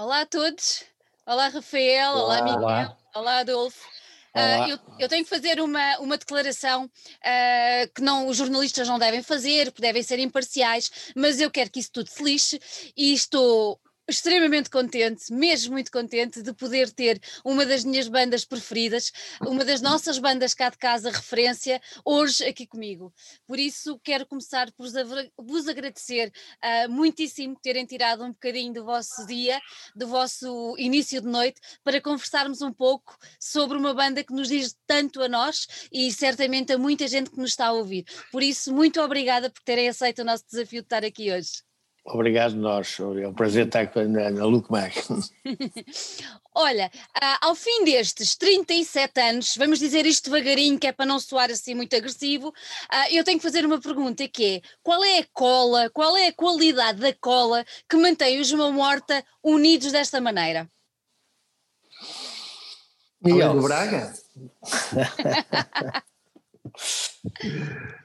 Olá a todos. Olá, Rafael. Olá, Olá. Miguel. Olá. Olá, Adolfo. Ah, eu, eu tenho que fazer uma, uma declaração ah, que não, os jornalistas não devem fazer, que devem ser imparciais, mas eu quero que isso tudo se lixe e estou extremamente contente, mesmo muito contente de poder ter uma das minhas bandas preferidas, uma das nossas bandas cá de casa, referência, hoje aqui comigo. Por isso quero começar por vos agra- vos agradecer ah, muitíssimo terem tirado um bocadinho do vosso dia, do vosso início de noite, para conversarmos um pouco sobre uma banda que nos diz tanto a nós e certamente a muita gente que nos está a ouvir. Por isso, muito obrigada por terem aceito o nosso desafio de estar aqui hoje. Obrigado nós, é um prazer estar aqui na, na Luke Mac. Olha, ah, ao fim destes 37 anos, vamos dizer isto devagarinho, que é para não soar assim muito agressivo, ah, eu tenho que fazer uma pergunta que é, qual é a cola, qual é a qualidade da cola que mantém os Mão Morta unidos desta maneira? Do Braga?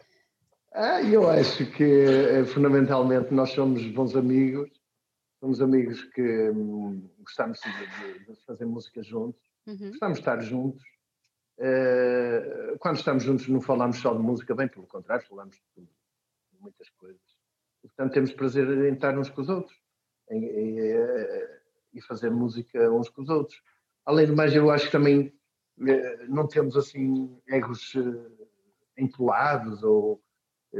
ah, eu acho que eh, fundamentalmente nós somos bons amigos, somos amigos que hum, gostamos de, de- fazer música juntos, Uhum. gostamos de estar juntos. Eh, quando estamos juntos não falamos só de música, bem pelo contrário, falamos de tudo, de muitas coisas. E, portanto temos prazer em estar uns com os outros eh, e fazer música uns com os outros. Além do mais, eu acho que também não temos assim egos empolados ou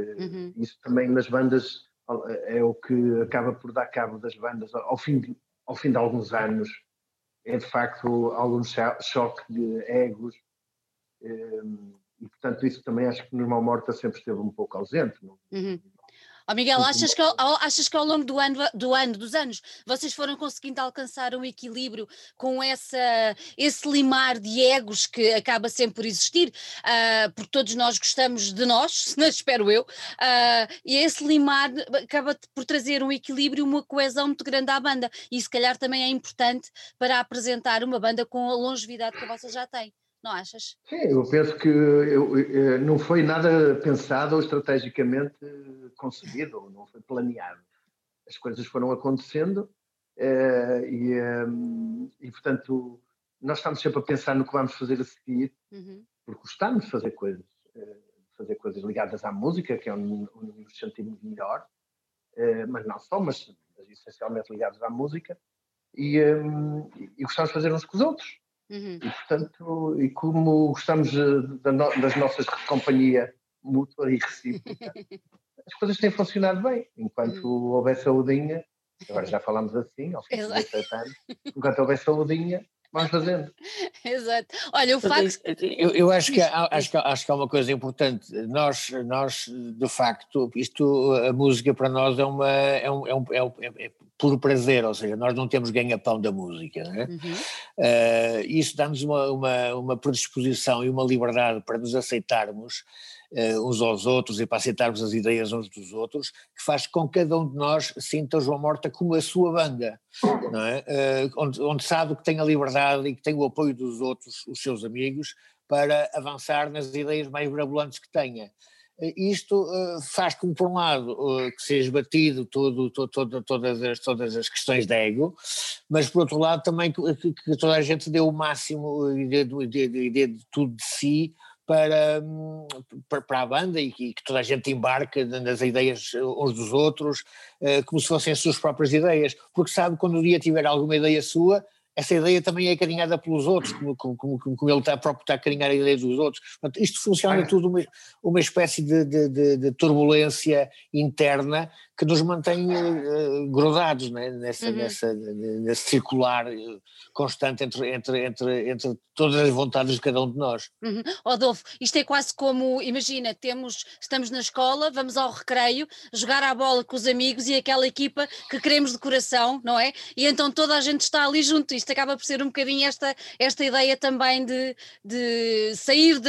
Uhum. isso também nas bandas eh, é o que acaba por dar cabo das bandas ao fim de, ao fim de alguns anos é de facto algum cho- choque de egos eh, e portanto isso também acho que no Irmão Morta sempre esteve um pouco ausente não? Uhum. Ó Miguel, achas que, ao- achas que ao longo do ano, do ano, dos anos, vocês foram conseguindo alcançar um equilíbrio com essa, esse limar de egos que acaba sempre por existir, ah, porque todos nós gostamos de nós, espero eu, ah, e esse limar acaba por trazer um equilíbrio, uma coesão muito grande à banda, e se calhar também é importante para apresentar uma banda com a longevidade que a vossa já tem, não achas? Sim, eu penso que eu- eh, não foi nada pensado ou estrategicamente concebido, ou não foi planeado. As coisas foram acontecendo eh, e, eh, e, portanto, nós estamos sempre a pensar no que vamos fazer a seguir, Uhum. porque gostamos de fazer coisas, eh, fazer coisas ligadas à música, que é onde, onde nos sentimos melhor, mas não só, mas, mas essencialmente ligados à música, e, e gostamos de fazer uns com os outros. Uhum. E, portanto, e como gostamos das nossas companhia mútua e recíproca, as coisas têm funcionado bem. Enquanto houver saudinha, agora já falamos assim, ao fim de Exato. 17 anos, enquanto houver saudinha, vamos fazendo. Exato. Olha, o facto. Eu, eu acho, que há, acho, que, acho que há uma coisa importante. Nós, nós, de facto, isto, a música para nós é, uma, é, um, é, um, é, um- é- é puro prazer, ou seja, nós não temos ganha-pão da música. Não é? Uhum. Eh, isso dá-nos uma, uma, uma predisposição e uma liberdade para nos aceitarmos eh, uns aos outros e para aceitarmos as ideias uns dos outros, que faz com que cada um de nós sinta João Morta como a sua banda, não é? Eh, onde, onde sabe que tem a liberdade e que tem o apoio dos outros, os seus amigos, para avançar nas ideias mais mirabolantes que tenha. Eh, Isto faz com, por um lado, eh, que seja batido todo, todo, todo- todas, as, todas as questões de ego, mas por outro lado também que, que- que toda a gente dê o máximo e dê, dê- dê- dê tudo de si para, hum, para, para a banda e que, toda a gente embarque nas ideias uns dos outros, eh, como se fossem as suas próprias ideias, porque sabe que quando o dia tiver alguma ideia sua, essa ideia também é acarinhada pelos outros, como, como, como, como ele está próprio está a acarinhar a ideia dos outros. Portanto, isto funciona Ah. tudo uma, uma espécie de, de- de turbulência interna que nos mantém eh, grudados né, nessa, Uhum. nessa, nesse circular eh, constante entre, entre, entre, entre todas as vontades de cada um de nós. Uhum. Isto é quase como, imagina, temos, estamos na escola, vamos ao recreio, jogar à bola com os amigos e aquela equipa que queremos de coração, não é? E então toda a gente está ali junto, isto acaba por ser um bocadinho esta, esta ideia também de, de sair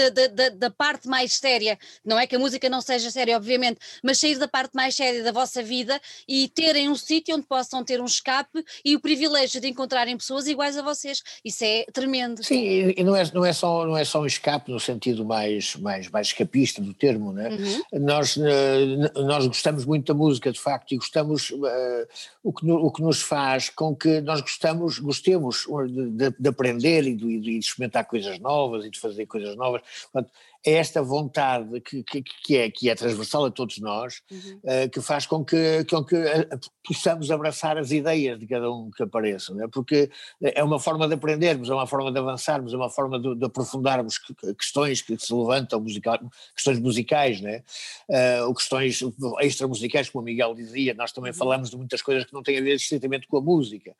da parte mais séria, não é que a música não seja séria, obviamente, mas sair da parte mais séria da vossa vida e terem um sítio onde possam ter um escape e o privilégio de encontrarem pessoas iguais a vocês, isso é tremendo. Sim, e não é, não, é só, não é só um escape no sentido mais, mais, mais escapista do termo, né? Uhum. Nós, eh, nós gostamos muito da música, de facto, e gostamos. eh, o que, o que nos faz com que nós gostamos, gostemos de, de aprender e de, de, experimentar coisas novas e de fazer coisas novas. Portanto, é esta vontade que, que, que, é, que é transversal a todos nós, uhum. uh, que faz com que, com que uh, possamos abraçar as ideias de cada um que apareça, é? porque é uma forma de aprendermos, é uma forma de avançarmos, é uma forma de, de aprofundarmos questões que se levantam, musical, questões musicais, né? Uh, questões extra-musicais, como o Miguel dizia, nós também uhum. falamos de muitas coisas que não têm a ver estritamente com a música,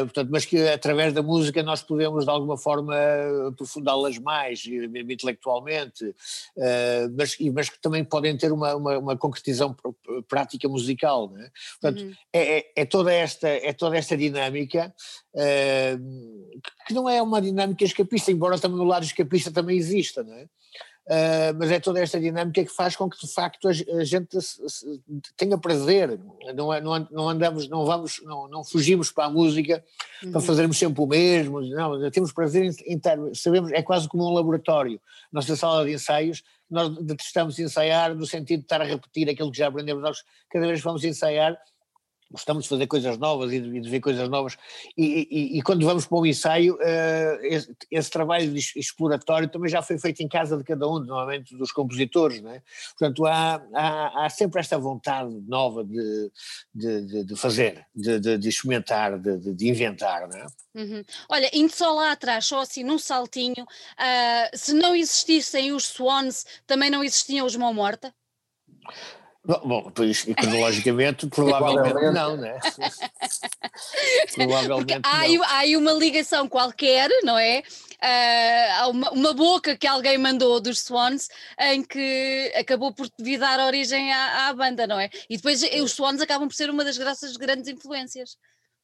portanto, mas que através da música nós podemos de alguma forma aprofundá-las mais, intelectualmente, uh, mas, mas que também podem ter uma, uma, uma concretização prática musical. Não é? Portanto, uhum. é, é, é, toda esta, é toda esta dinâmica uh, que não é uma dinâmica escapista, embora também no lado escapista também exista, não é? Uh, mas é toda esta dinâmica que faz com que de facto a, a gente se, se, tenha prazer, não, é, não, não, andamos, não vamos, não, não fugimos para a música uhum. para fazermos sempre o mesmo, não, temos prazer em, em estar, sabemos, é quase como um laboratório, nossa sala de ensaios, nós detestamos ensaiar no sentido de estar a repetir aquilo que já aprendemos, nós cada vez que vamos ensaiar gostamos de fazer coisas novas e de, de ver coisas novas, e, e, e, quando vamos para um ensaio, uh, esse, esse, trabalho exploratório também já foi feito em casa de cada um, normalmente dos compositores, é? Portanto, há, há, há sempre esta vontade nova de, de, de fazer, de, experimentar, de, inventar, é? Uhum. Olha, indo só lá atrás, só assim num saltinho, uh, se não existissem os Swans, também não existiam os Mão Morta? Bom, pois, cronologicamente, provavelmente não, né? provavelmente há, não. há aí uma ligação qualquer, não é? Uh, há uma, uma, boca que alguém mandou dos Swans em que acabou por vir dar origem à, à banda, não é? E depois os Swans acabam por ser uma das graças grandes influências.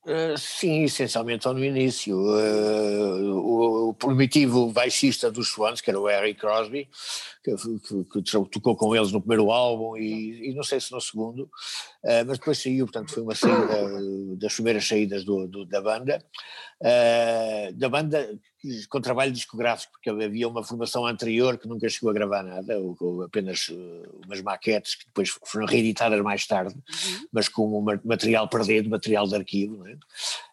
Uh, sim, essencialmente no início. Uh, o, o, primitivo baixista dos Swans, que era o Harry Crosby, que, que, que, tocou com eles no primeiro álbum e, e não sei se no segundo, uh, mas depois saiu, portanto foi uma saída das primeiras saídas do, do, da banda, da banda com trabalho discográfico, porque havia uma formação anterior que nunca chegou a gravar nada, ou, ou apenas umas maquetes que depois foram reeditadas mais tarde, uhum. mas com material perdido, material de arquivo, é?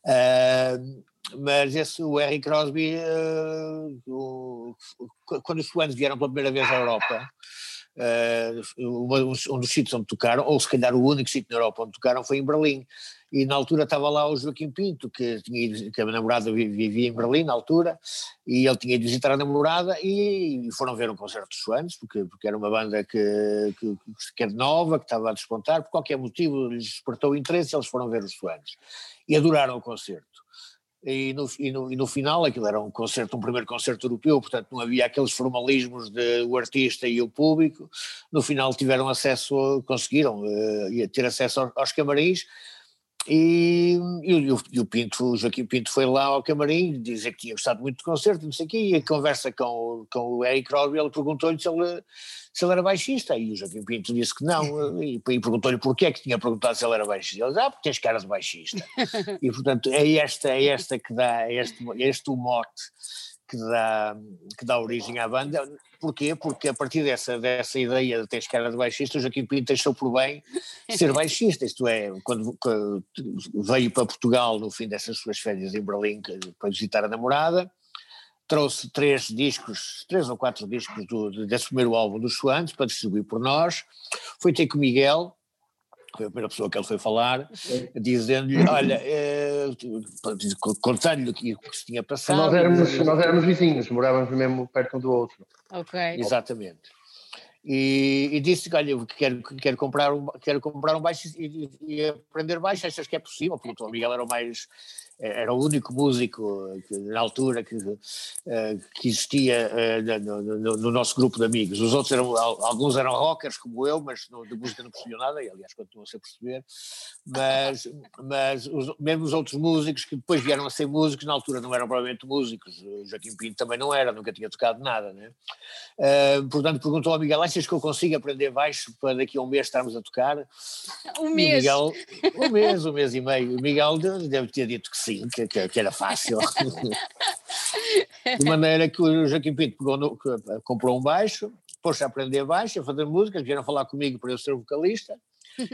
Uh, mas esse, o Harry Crosby, uh, o, quando os Swans vieram pela primeira vez à Europa, uh, um, um, dos sítios onde tocaram, ou se calhar o único sítio na Europa onde tocaram foi em Berlim, e na altura estava lá o Joaquim Pinto, que, tinha, que a namorada vivia em Berlim na altura, e ele tinha ido visitar a namorada e, foram ver um concerto dos Swans, porque, porque era uma banda que, que, que era nova, que estava a despontar, por qualquer motivo lhes despertou interesse, eles foram ver os Swans e adoraram o concerto. E no, e, no, e no, final aquilo era um concerto, um primeiro concerto europeu, portanto não havia aqueles formalismos de o artista e o público. No final tiveram acesso, conseguiram uh, ter acesso aos, aos camarins e, e, o, e, o, Pinto, o Joaquim Pinto foi lá ao camarim dizer que tinha gostado muito do concerto, não sei o quê, e a conversa com, com o Eric Crosby, ele perguntou-lhe se ele, se ele era baixista, e o Joaquim Pinto disse que não, e, e perguntou-lhe porquê que tinha perguntado se ele era baixista, ele disse, ah, porque tens cara de baixista, e portanto é esta, é esta que dá, é este, é este o mote que dá, que dá origem à banda. Porquê? Porque a partir dessa, dessa ideia de teres cara de baixista, o Joaquim Pinto deixou por bem ser baixista, isto é, quando, quando, veio para Portugal no fim dessas suas férias em Berlim para visitar a namorada, trouxe três discos, três ou quatro discos do, desse primeiro álbum dos Suantes para distribuir por nós, foi ter com o Miguel, foi a primeira pessoa que ele foi falar, dizendo-lhe, olha, eh, contando-lhe o que, se tinha passado. Nós éramos, nós éramos vizinhos, morávamos mesmo perto um do outro. Ok. Exatamente. E, e disse que, olha, quero, quero, comprar um, quero comprar um baixo e, e aprender baixo, achas que é possível? Porque o Miguel era o mais era o único músico que, na altura que, eh, que existia eh, no, no, no, nosso grupo de amigos. Os outros eram, alguns eram rockers como eu, mas de música não percebiam nada, e aliás continuam a ser perceber, mas, mas os, mesmo os outros músicos que depois vieram a ser músicos, na altura não eram provavelmente músicos, o Joaquim Pinto também não era, nunca tinha tocado nada, né? Uh, portanto perguntou ao Miguel, achas que eu consigo aprender baixo para daqui a um mês estarmos a tocar? Um mês? Miguel, um mês, um mês e meio. O Miguel deve ter dito que sim, que, que, era fácil. de maneira que o Joaquim Pinto no, comprou um baixo, pôs-se a aprender baixo, a fazer músicas, vieram falar comigo para eu ser vocalista,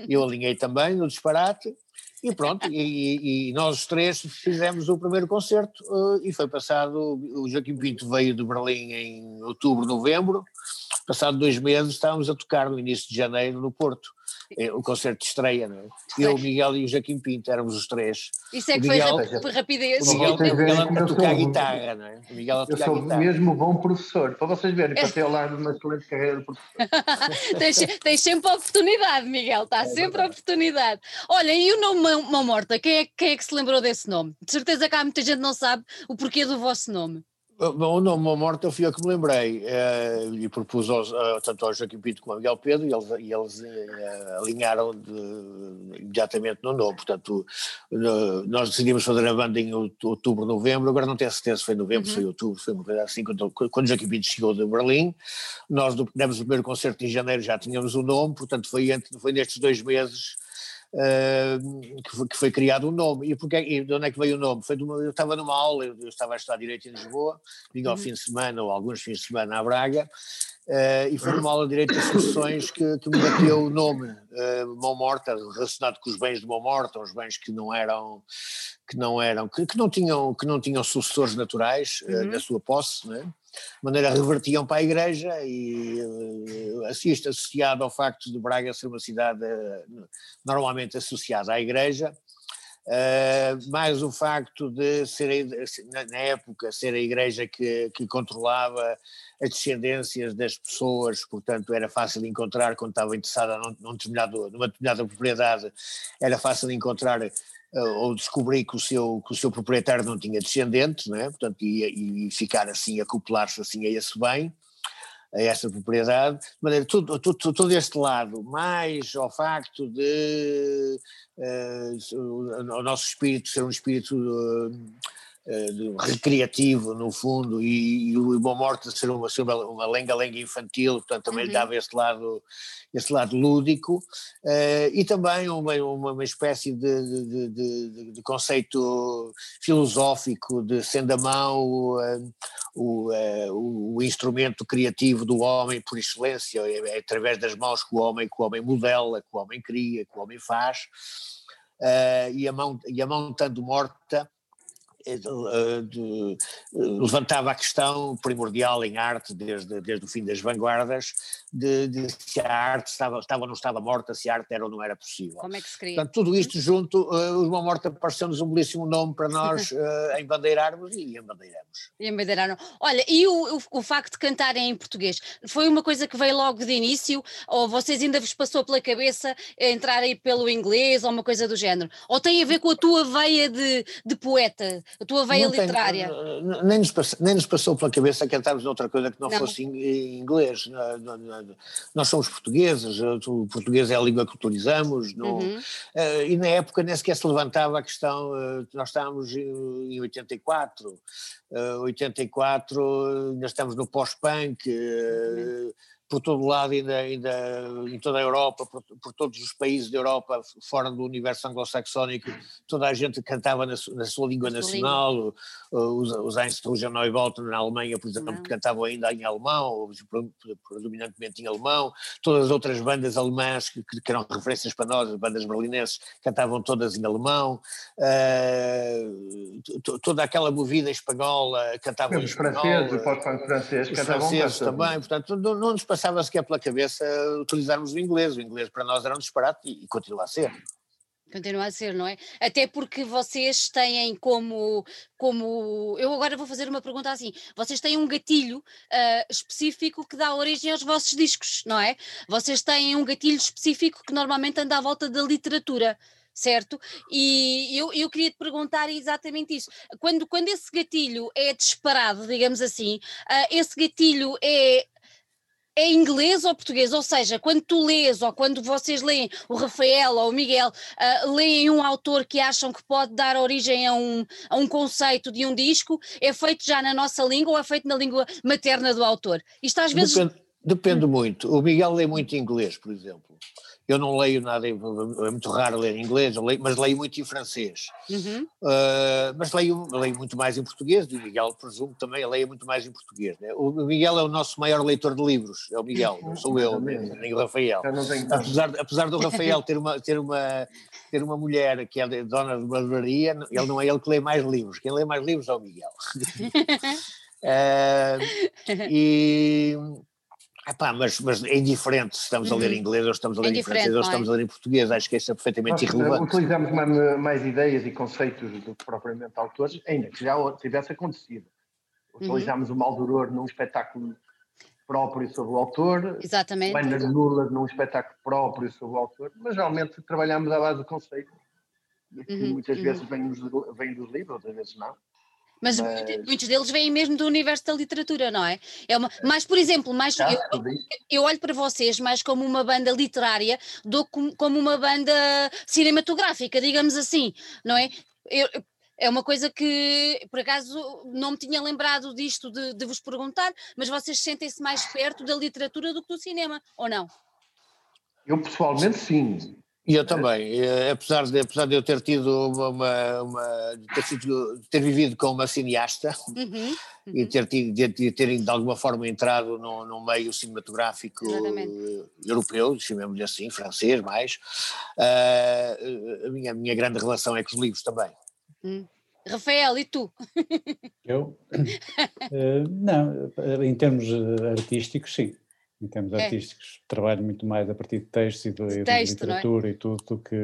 eu alinhei também no disparate, E pronto, e, e, nós os três fizemos o primeiro concerto uh, e foi passado, o Joaquim Pinto veio de Berlim em outubro, novembro, passado dois meses estávamos a tocar no início de janeiro no Porto. É, o concerto de estreia, não é? Eu, o Miguel e o Joaquim Pinto, éramos os três. Isso é que Miguel, foi rapidez. O Miguel, o Miguel a tocar guitarra, não é? O Miguel a tocar eu sou guitarra. mesmo bom professor, para vocês verem, para ter ao lado uma excelente carreira de professor. tens, tens, sempre a oportunidade, Miguel, está é sempre a oportunidade. Olha, e o nome Mão Morta, quem é, quem é que se lembrou desse nome? De certeza que há muita gente que não sabe o porquê do vosso nome. Bom, o nome Uma Morte eu fui eu que me lembrei eh, e propus aos, uh, tanto ao Joaquim Pinto como ao Miguel Pedro e eles, e eles uh, alinharam de, imediatamente no nome. Portanto, uh, nós decidimos fazer a banda em outubro, novembro, agora não tenho certeza se foi novembro, uhum. foi outubro, foi uma coisa assim. Quando, quando Joaquim Pinto chegou de Berlim, nós demos o primeiro concerto em janeiro, já tínhamos o nome, portanto foi, foi nestes dois meses que, foi, que, foi, criado um nome. E, porque, e de onde é que veio o nome? Foi uma, eu estava numa aula, eu, eu, estava a estudar Direito em Lisboa, vim ao uhum. fim de semana ou alguns fins de semana à Braga, Uh, e foi numa aula de Direito de Sucessões que, que me bateu o nome uh, Mão Morta, relacionado com os bens de Mão Morta, os bens que não eram, que não eram, que, que não tinham, que não tinham sucessores naturais uh, na sua posse, né? de maneira revertiam para a igreja e uh, assiste associado ao facto de Braga ser uma cidade normalmente associada à igreja, Uh, mais o facto de ser, na época, ser a igreja que, que controlava as descendências das pessoas, portanto era fácil encontrar quando estava interessada num, num numa determinada propriedade, era fácil encontrar uh, ou descobrir que o, seu, que o seu proprietário não tinha descendentes, não é? portanto, e, e ficar assim, acoplar-se assim a esse bem a essa propriedade, de maneira todo, todo, todo este lado, mais ao facto de uh, o nosso espírito ser um espírito uh, recreativo no fundo e, e o Bom Morte ser uma, lenga-lenga infantil, portanto também uhum. lhe dava este lado, este lado lúdico uh, e também uma, uma, uma espécie de, de, de, de, conceito filosófico de sendo a mão uh, o, uh, o, instrumento criativo do homem por excelência, é, é, através das mãos que o homem, que o homem modela, que o homem cria, que o homem faz e, a mão, e a mão estando morta eh, de, de, levantava a questão primordial em arte, desde, desde o fim das vanguardas, de, de, se a arte estava, estava ou não estava morta, se a arte era ou não era possível. Como é que se cria? Portanto, tudo isto junto, uh, Uma Morta pareceu-nos um belíssimo nome para nós uh, embandeirarmos e embandeiramos. E embandeiraram. Olha, e o, o, o, facto de cantarem em português, foi uma coisa que veio logo de início, ou vocês ainda vos passou pela cabeça entrarem pelo inglês, ou uma coisa do género? Ou tem a ver com a tua veia de, de poeta? A tua veia não literária. Tem, nem, nos passou, nem nos passou pela cabeça cantarmos outra coisa que não, não. fosse inglês. Nós somos portugueses, o português é a língua que utilizamos, não, uhum. uh, e na época nem sequer se levantava a questão, nós estávamos em, em 84, uh, 84, ainda estamos no pós-punk. Uhum por todo lado, ainda, ainda em toda a Europa, por, por, todos os países da Europa, fora do universo anglo-saxónico, toda a gente cantava na, na sua língua nacional, os, os Einstürger Neubauten na Alemanha, por exemplo, Não. cantavam ainda em alemão, predominantemente em alemão, todas as outras bandas alemãs que, que, eram referências para nós, as bandas berlinenses, cantavam todas em alemão, uh, toda aquela movida espanhola cantava em espanhol. Franceses, o francês, os franceses também, portanto, não, não nos passava sequer pela cabeça utilizarmos o inglês. O inglês para nós era um disparate e, e continua a ser. Continua a ser, não é? Até porque vocês têm como, como. Eu agora vou fazer uma pergunta assim: vocês têm um gatilho uh, específico que dá origem aos vossos discos, não é? Vocês têm um gatilho específico que normalmente anda à volta da literatura certo? E eu, eu queria te perguntar exatamente isso. Quando, quando esse gatilho é disparado, digamos assim, uh, esse gatilho é é inglês ou português? Ou seja, quando tu lês ou quando vocês leem o Rafael ou o Miguel, uh, leem um autor que acham que pode dar origem a um, a um conceito de um disco, é feito já na nossa língua ou é feito na língua materna do autor? Isto às vezes. Depende, depende muito. O Miguel lê muito inglês, por exemplo. Eu não leio nada, é muito raro ler em inglês, leio, mas leio muito em francês. Uhum. Uh, mas leio, leio muito mais em português, e o Miguel, presumo, também leia muito mais em português. Né? O Miguel é o nosso maior leitor de livros, é o Miguel, não sou eu, nem o Rafael. Apesar, apesar do Rafael ter uma, ter, uma, ter uma mulher que é dona de uma livraria, ele não é ele que lê mais livros, quem lê mais livros é o Miguel. uh, e Epá, mas, mas é indiferente se estamos uhum. a ler em uhum. inglês ou estamos a ler é em francês ou estamos a ler em português, acho que isso é perfeitamente Nós, irrelevante. Utilizamos mais, mais, ideias e conceitos do que propriamente autores, ainda que já tivesse acontecido. Utilizámos uhum. o Maldoror num espetáculo próprio sobre o autor, Exatamente. Bandas Nula num espetáculo próprio sobre o autor, mas realmente trabalhamos à base do conceito, que uhum. muitas uhum. vezes vem, vem dos livros, outras vezes não. Mas, mas, muitos deles vêm mesmo do universo da literatura, não é? é uma, mais, por exemplo, mais, eu, eu, olho para vocês mais como uma banda literária do que como uma banda cinematográfica, digamos assim, não é? Eu, é uma coisa que, por acaso, não me tinha lembrado disto de, de vos perguntar, mas vocês sentem-se mais perto da literatura do que do cinema, ou não? Eu pessoalmente sim. E eu também, eh, apesar de, apesar de eu ter tido uma, uma ter, sido, ter, vivido com uma cineasta uhum, uhum. e ter, tido, de, ter de alguma forma entrado no, no meio cinematográfico Exatamente. europeu, chamemos-lhe assim, francês mais, uh, a, minha, a minha grande relação é com os livros também. Hum. Rafael, e tu? Eu? Uh, não, em termos artísticos, sim em termos é. artísticos, trabalho muito mais a partir de textos e de, de Texto, é? literatura é? e tudo do que.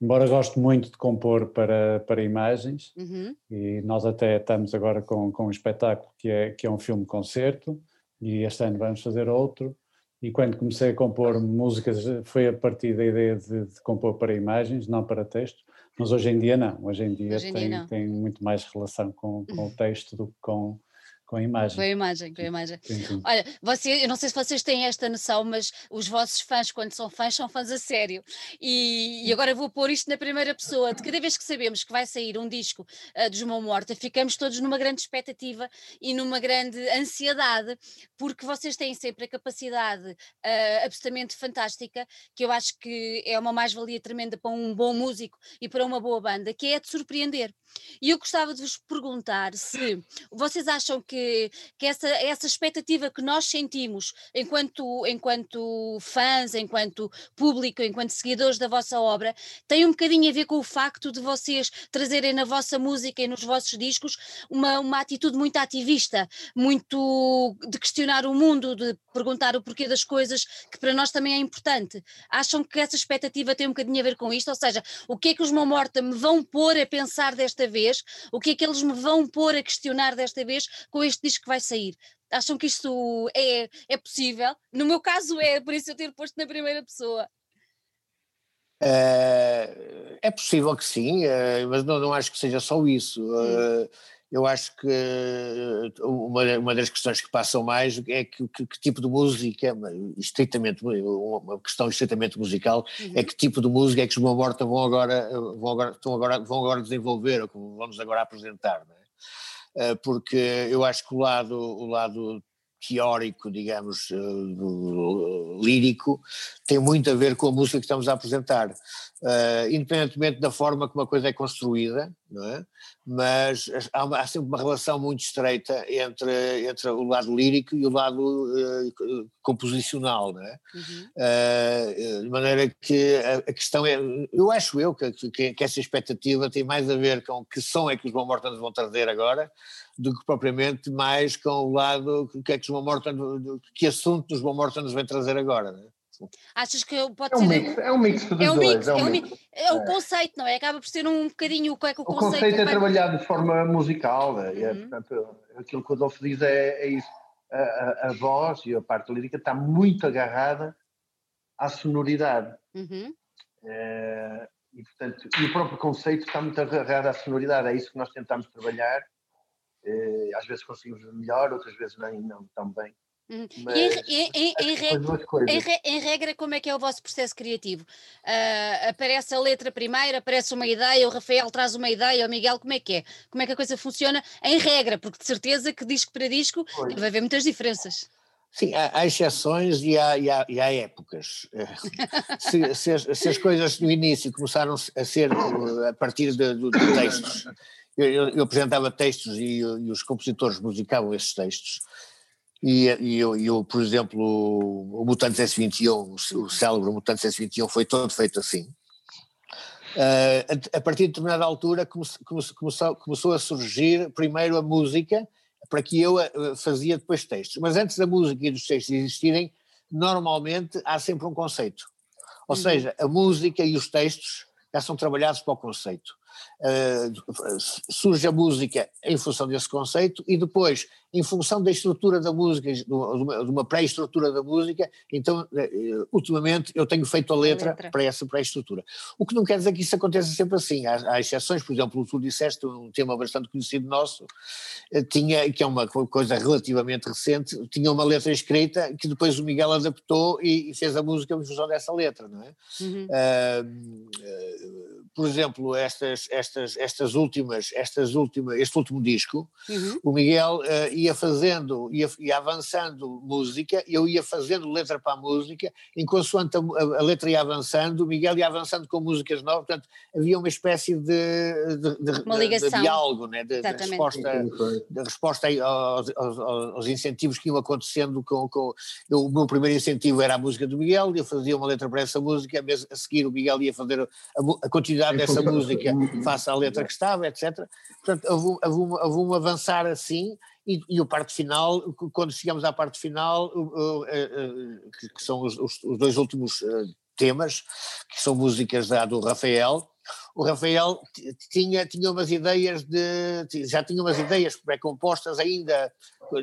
Embora goste muito de compor para, para imagens, uhum. e nós até estamos agora com, com um espetáculo que é, que é um filme-concerto, e este ano vamos fazer outro. E quando comecei a compor músicas, foi a partir da ideia de, de compor para imagens, não para texto. Mas hoje em dia não, hoje em dia, hoje em tem, dia tem muito mais relação com, com o texto do que com, com a imagem. Com a imagem, com a imagem. Sim, sim. Olha, você, eu não sei se vocês têm esta noção, mas os vossos fãs, quando são fãs, são fãs a sério. E, e agora vou pôr isto na primeira pessoa. De cada vez que sabemos que vai sair um disco uh, dos Mão Morta, ficamos todos numa grande expectativa e numa grande ansiedade, porque vocês têm sempre a capacidade uh, absolutamente fantástica, que eu acho que é uma mais-valia tremenda para um bom músico e para uma boa banda, que é de surpreender. E eu gostava de vos perguntar se vocês acham que que, que essa, essa expectativa que nós sentimos enquanto, enquanto fãs, enquanto público, enquanto seguidores da vossa obra, tem um bocadinho a ver com o facto de vocês trazerem na vossa música e nos vossos discos uma, uma atitude muito ativista, muito de questionar o mundo, de perguntar o porquê das coisas, que para nós também é importante. Acham que essa expectativa tem um bocadinho a ver com isto? Ou seja, o que é que os Mão Morta me vão pôr a pensar desta vez? O que é que eles me vão pôr a questionar desta vez com este disco que vai sair. Acham que isto é, é possível? No meu caso é, por isso eu ter posto na primeira pessoa. É, é possível que sim, é, mas não, não acho que seja só isso. Hum. Eu acho que uma, uma das questões que passam mais é que, que, que tipo de música, estritamente, uma questão estritamente musical, uhum. é que tipo de música é que os Boa Morta vão agora, vão agora, estão agora, vão agora desenvolver, ou como vamos agora apresentar. Não é? Eh, porque eu acho que o lado, o lado teórico, digamos, uh, lírico, tem muito a ver com a música que estamos a apresentar, uh, independentemente da forma como a coisa é construída, não é? mas há, uma, há, sempre uma relação muito estreita entre, entre o lado lírico e o lado uh, composicional, é? Uhum. de maneira que a, a, questão é, eu acho eu que, que, que, essa expectativa tem mais a ver com que som é que os Van Mortons vão trazer agora, do que propriamente mais com o lado que é que os Morton, que assunto os Morton nos vem trazer agora, não é? Achas que pode é um ser. Mix, é um mix dos é um dois. Mix, é, um é, mix. é o conceito, não é? Acaba por ser um bocadinho o que é que o, o conceito. O conceito é trabalhado de forma musical, é, uhum. é, portanto, aquilo que o Adolfo diz é, é isso. A, a, a, voz e a parte lírica está muito agarrada à sonoridade. Uhum. É, e, portanto, e o próprio conceito está muito agarrado à sonoridade, é isso que nós tentamos trabalhar eh, às vezes conseguimos melhor, outras vezes nem não tão bem. Uhum. Mas, em, em, em, regra, em, regra, como é que é o vosso processo criativo? Uh, aparece a letra primeiro, aparece uma ideia, o Rafael traz uma ideia, o Miguel, como é que é? Como é que a coisa funciona em regra? Porque de certeza que disco para disco pois. deve haver muitas diferenças. Sim, há, há exceções e há, e há, e há épocas. se, se, as, se, as, coisas no início começaram a ser a partir de, de, de textos, eu, eu, apresentava textos e, e, os compositores musicavam esses textos, e, e eu, eu, por exemplo, o Mutantes S21, o, célebre Mutantes S21 foi todo feito assim. Uh, a, a, partir de determinada altura come, come, começou, começou a surgir primeiro a música, para que eu uh, fazia depois textos. Mas antes da música e dos textos existirem, normalmente há sempre um conceito. Ou uhum. seja, a música e os textos já são trabalhados para o conceito. Uh, surge a música em função desse conceito e depois em função da estrutura da música, de uma pré-estrutura da música, então, eh, ultimamente, eu tenho feito a letra, letra. para essa pré-estrutura. O que não quer dizer que isso aconteça sempre assim, há, há exceções, por exemplo, tu disseste, um tema bastante conhecido nosso, eh, tinha, que é uma coisa relativamente recente, tinha uma letra escrita que depois o Miguel adaptou e, e fez a música em função dessa letra, não é? Uhum. Uh, uh, por exemplo, estas, estas, estas últimas, estas últimas, este último disco, uhum. o Miguel uh, ia fazendo, ia, ia, avançando música, eu ia fazendo letra para a música, enquanto a, a, a, letra ia avançando, o Miguel ia avançando com músicas novas, portanto havia uma espécie de, de, de, uma ligação. de, de diálogo, né? de, de resposta, de resposta aos, aos, aos, incentivos que iam acontecendo com, com eu, o meu primeiro incentivo era a música do Miguel, eu fazia uma letra para essa música, a seguir o Miguel ia fazer a, a quantidade dessa música face à letra que estava, etc. Portanto, houve, um avançar assim e, e o parte final, quando chegamos à parte final, uh, uh, que, que, são os, os, os dois últimos eh, temas, que são músicas da, do Rafael, o Rafael tinha, tinha umas ideias de, já tinha umas ideias pré-compostas ainda,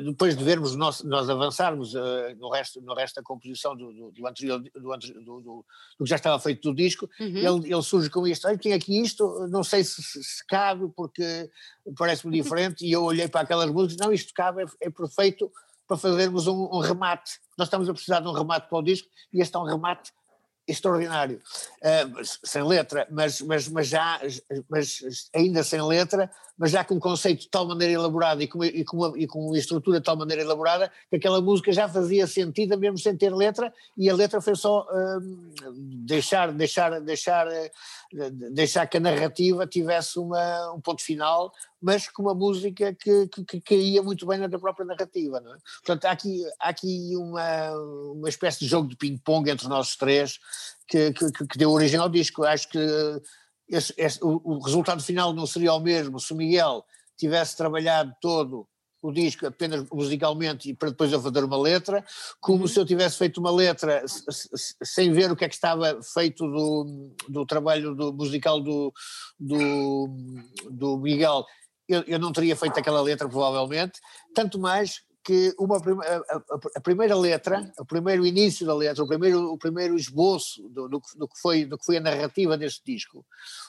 depois de vermos nós, nós avançarmos uh, no, resto, no resto da composição do, do, do anterior, do, do, que já estava feito do disco, uhum. ele, ele surge com isto, olha, tem aqui isto, não sei se, se cabe porque parece-me diferente, e eu olhei para aquelas músicas, não, isto cabe, é, é perfeito para fazermos um, um remate, nós estamos a precisar de um remate para o disco, e este é um remate extraordinário, uh, sem letra, mas, mas, mas já, mas ainda sem letra, mas já com um conceito de tal maneira elaborado e com, e, com uma, e com uma estrutura de tal maneira elaborada que aquela música já fazia sentido mesmo sem ter letra e a letra foi só uh, deixar, deixar, deixar, uh, deixar que a narrativa tivesse uma, um ponto final, mas com uma música que, que, que caía muito bem na própria narrativa. É? Portanto, há aqui, há aqui uma, uma espécie de jogo de ping-pong entre nós três que, que, que deu origem ao disco. Acho que esse, esse, o, o, resultado final não seria o mesmo se o Miguel tivesse trabalhado todo o disco apenas musicalmente e para depois eu fazer uma letra, como uhum. se eu tivesse feito uma letra sem ver o que é que estava feito do, do trabalho do, musical do, do, do Miguel, eu, eu não teria feito aquela letra provavelmente, tanto mais que uma, a, a, primeira letra, o primeiro início da letra, o primeiro, o primeiro esboço do, do, do, que foi, do que foi a narrativa deste disco,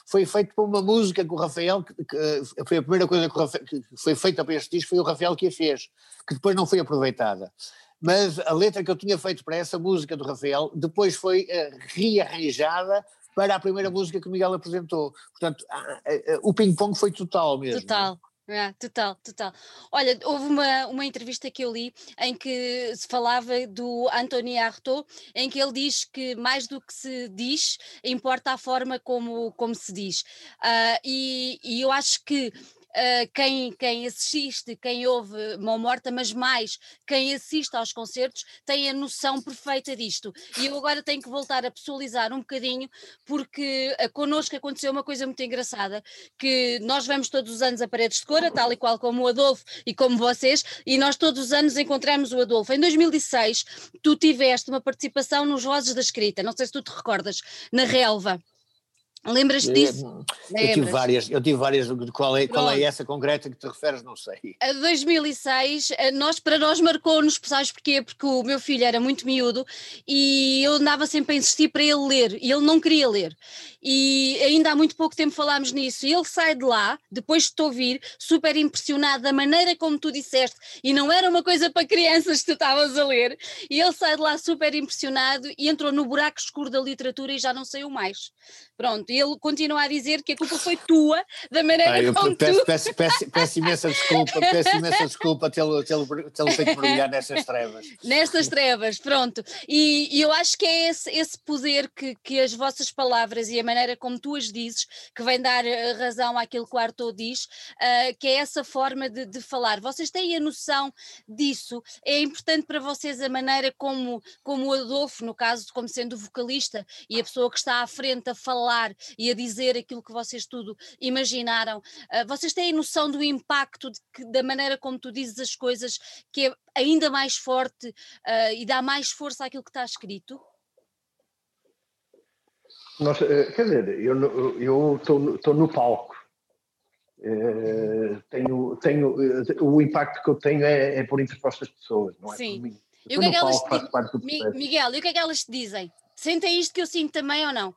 foi feito por uma música que o Rafael, que, que foi a primeira coisa que, Rafael, que, foi feita para este disco, foi o Rafael que a fez, que depois não foi aproveitada. Mas a letra que eu tinha feito para essa música do Rafael, depois foi uh, rearranjada para a primeira música que o Miguel apresentou. Portanto, o ping-pong foi total mesmo. Total. É, total, total. Olha, houve uma, uma entrevista que eu li em que se falava do Anthony Artaud, em que ele diz que mais do que se diz, importa a forma como, como se diz. Uh, e, e eu acho que uh, quem, quem assiste, quem ouve Mão Morta, mas mais quem assiste aos concertos tem a noção perfeita disto. E eu agora tenho que voltar a pessoalizar um bocadinho, porque uh, connosco aconteceu uma coisa muito engraçada, que nós vamos todos os anos a Paredes de Cora, tal e qual como o Adolfo e como vocês, e nós todos os anos encontramos o Adolfo. Em 2006, tu tiveste uma participação nos Vozes da Escrita, não sei se tu te recordas, na Relva. Lembras-te disso? Eu, tive várias, eu tive várias, qual é, qual é essa concreta que te referes, não sei. A 2006, nós, para nós marcou-nos, sabes porquê? Porque o meu filho era muito miúdo e eu andava sempre a insistir para ele ler e ele não queria ler. E ainda há muito pouco tempo falámos nisso e ele sai de lá, depois de te ouvir, super impressionado da maneira como tu disseste e não era uma coisa para crianças que tu estavas a ler e ele sai de lá super impressionado e entrou no buraco escuro da literatura e já não saiu mais Pronto, e ele continua a dizer que a culpa foi tua, da maneira ah, como peço, tu... Peço, peço, peço, imensa desculpa, peço imensa desculpa tê-lo feito brilhar nestas trevas. Nestas trevas, pronto. E, e, eu acho que é esse, esse poder que, que as vossas palavras e a maneira como tu as dizes, que vem dar eh, razão àquilo que o Arthur diz, uh, que é essa forma de, de falar. Vocês têm a noção disso? É importante para vocês a maneira como, como o Adolfo, no caso, como sendo o vocalista e a pessoa que está à frente a falar e a dizer aquilo que vocês tudo imaginaram. Uh, vocês têm noção do impacto que, da maneira como tu dizes as coisas, que é ainda mais forte uh, e dá mais força àquilo que está escrito? Nós, eh, quer dizer, eu estou no palco. Uh, tenho, tenho, o impacto que eu tenho é, é por interposto das pessoas, não é Sim. por mim. E o que é que elas te... Miguel, e o que é que elas te dizem? Sentem isto que eu sinto também ou não?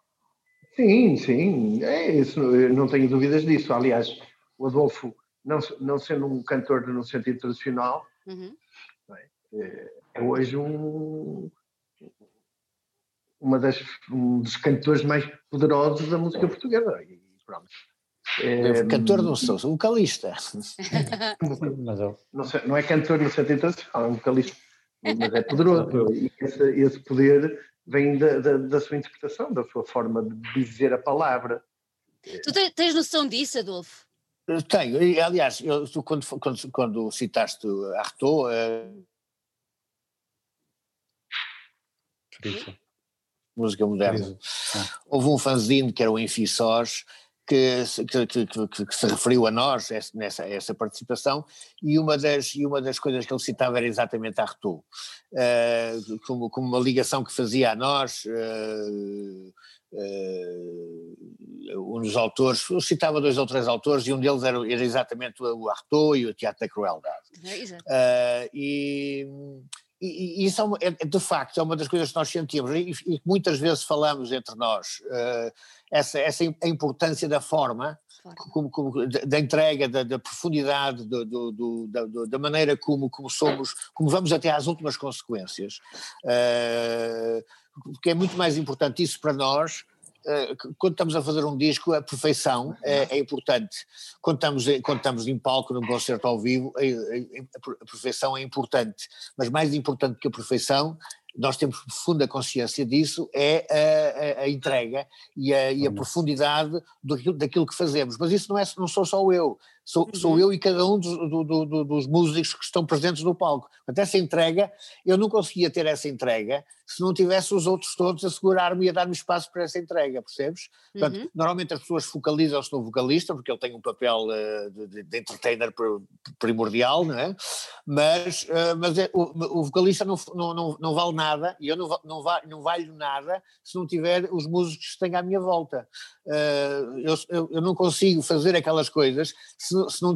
Sim, sim, é isso, não tenho dúvidas disso. Aliás, o Adolfo, não, não sendo um cantor no sentido tradicional, uhum. é, é, hoje um, uma das, um dos cantores mais poderosos da música portuguesa. E pronto. É, cantor não sou, sou vocalista. não, não é cantor no sentido tradicional, é um vocalista mas é poderoso. E esse, esse poder vem da, da, da, sua interpretação, da sua forma de dizer a palavra. Tu tens noção disso, Adolfo? Tenho, e, aliás, eu, tu, quando, quando, quando citaste Artaud, uh, música moderna, ah. houve um fanzine que era o Infissós, que, que, que, que, se referiu a nós, nessa, essa participação, e uma, das, e uma das coisas que ele citava era exatamente a Arthur, uh, como, como uma ligação que fazia a nós, uh, uh, um dos autores, eu citava dois ou três autores, e um deles era, era exatamente o Arthur e o Teatro da Crueldade. É, e e, isso é, é, de facto é uma das coisas que nós sentimos e, e muitas vezes falamos entre nós uh, essa, essa a importância da forma como, como, da entrega, da, da profundidade, do, do, do, da, da, maneira como, como somos, como vamos até às últimas consequências, uh, porque é muito mais importante isso para nós eh, quando estamos a fazer um disco, a perfeição é, é importante. Quando estamos, quando estamos em palco, num concerto ao vivo, a, a, a, perfeição é importante. Mas mais importante que a perfeição, nós temos profunda consciência disso, é a, a entrega e a, e profundidade do, daquilo que fazemos. Mas isso não, é, não sou só eu. Sou, uhum. sou eu e cada um dos, do, do, dos músicos que estão presentes no palco. Portanto, essa entrega, eu não conseguia ter essa entrega se não tivesse os outros todos a segurar-me e a dar-me espaço para essa entrega, percebes? Portanto, uhum. normalmente as pessoas focalizam-se no vocalista, porque ele tem um papel uh, de, de, entertainer primordial, não é? Mas, uh, mas é, o, o, vocalista não, não, não, não, vale nada, e eu não, não, não valho nada se não tiver os músicos que tenho à minha volta. Uh, eu, eu, eu, não consigo fazer aquelas coisas se, se não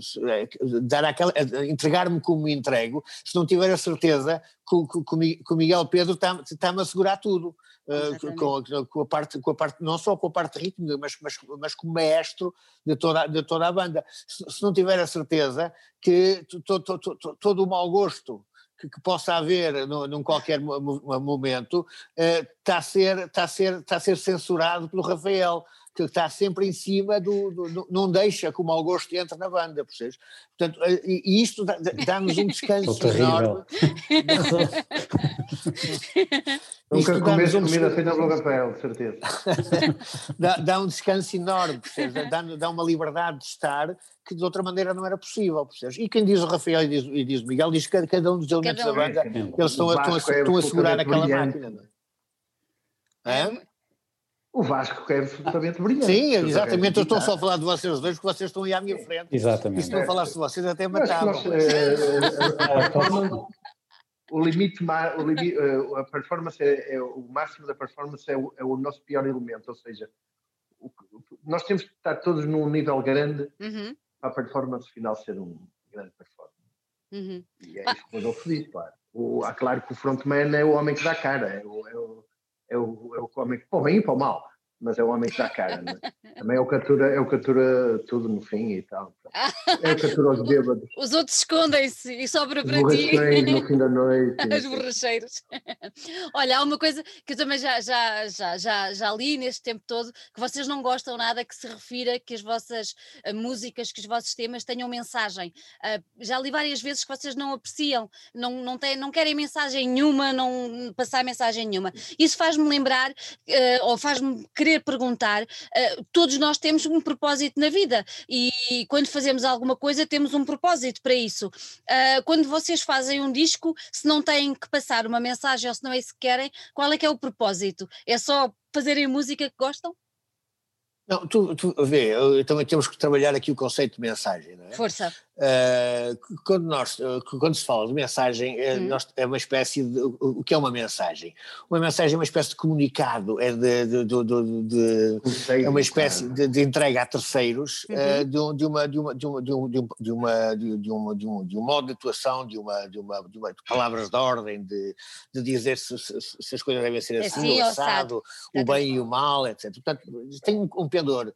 se, é, dar aquela entregar-me como me entrego se não tiver a certeza que, o Miguel Pedro está-me está a segurar tudo uh, com, com, a parte com a parte não só com a parte rítmica mas mas mas como maestro de toda de toda a banda. Se, se não tiver a certeza que todo, todo, todo, todo o mau gosto que, que, possa haver no, num qualquer momento uh, está, a ser, está, a ser, está a ser censurado pelo Rafael que está sempre em cima do, do, do não deixa que o mau gosto entre na banda, percebes? Portanto, eh, e, isto dá-nos um descanso enorme. Nunca comeste um comida feita pelo Rafael, de certeza. dá, dá, um descanso enorme, percebes? Dá, dá uma liberdade de estar que de outra maneira não era possível, percebes? E quem diz o Rafael e diz, e diz o Miguel, diz que cada um dos elementos um. da banda, eles estão, estão, a, estão a segurar aquela máquina. Não é? é? O Vasco é absolutamente brilhante. Sim, exatamente. Eu estou só a falar de vocês dois, porque vocês estão aí à minha frente. Exatamente. E se não falasse de vocês, até matavam. Nós, o limite, o limite, a performance, é, é, o máximo da performance é o, é o, nosso pior elemento, ou seja, o, nós temos que estar todos num nível grande uhum. para a performance final ser um grande performance. Uhum. E é isso que eu feliz, claro. O, claro que o frontman é o homem que dá cara, é o, é o é o, é o homem para o mas é o homem que dá cara, né? Também é o captura, é o captura tudo no fim e tal. É o captura aos bêbados. Os outros escondem-se e sobra para ti. no fim da noite. As borracheiras. Olha, há uma coisa que eu também já, já, já, já, já li neste tempo todo, que vocês não gostam nada que se refira que as vossas uh, músicas, que os vossos temas tenham mensagem. Uh, já li várias vezes que vocês não apreciam, não, não, têm, não querem mensagem nenhuma, não passar mensagem nenhuma. Isso faz-me lembrar, uh, ou faz-me querer perguntar, uh, todos nós temos um propósito na vida e quando fazemos alguma coisa temos um propósito para isso. Uh, quando vocês fazem um disco, se não têm que passar uma mensagem ou se não é isso que querem, qual é que é o propósito? É só fazerem música que gostam? Não, tu, tu vê, também temos que trabalhar aqui o conceito de mensagem, não é? Força. Uh, quando, nós, quando se fala de mensagem, é, hum. nós, é uma espécie de. O que é uma mensagem? Uma mensagem é uma espécie de comunicado, é, de, de, de, de é uma espécie de, entrega a terceiros uhum. uh, de, uma, de, uma, de, uma, de, uma, de, uma, de, uma, de, um, de modo de atuação, de, uma, de, uma, de, uma, de palavras de ordem, de, de dizer se, se, se as coisas devem ser é assim, assim ou assado, o bem e o mal, etc. Portanto, tem um, um pendor uh,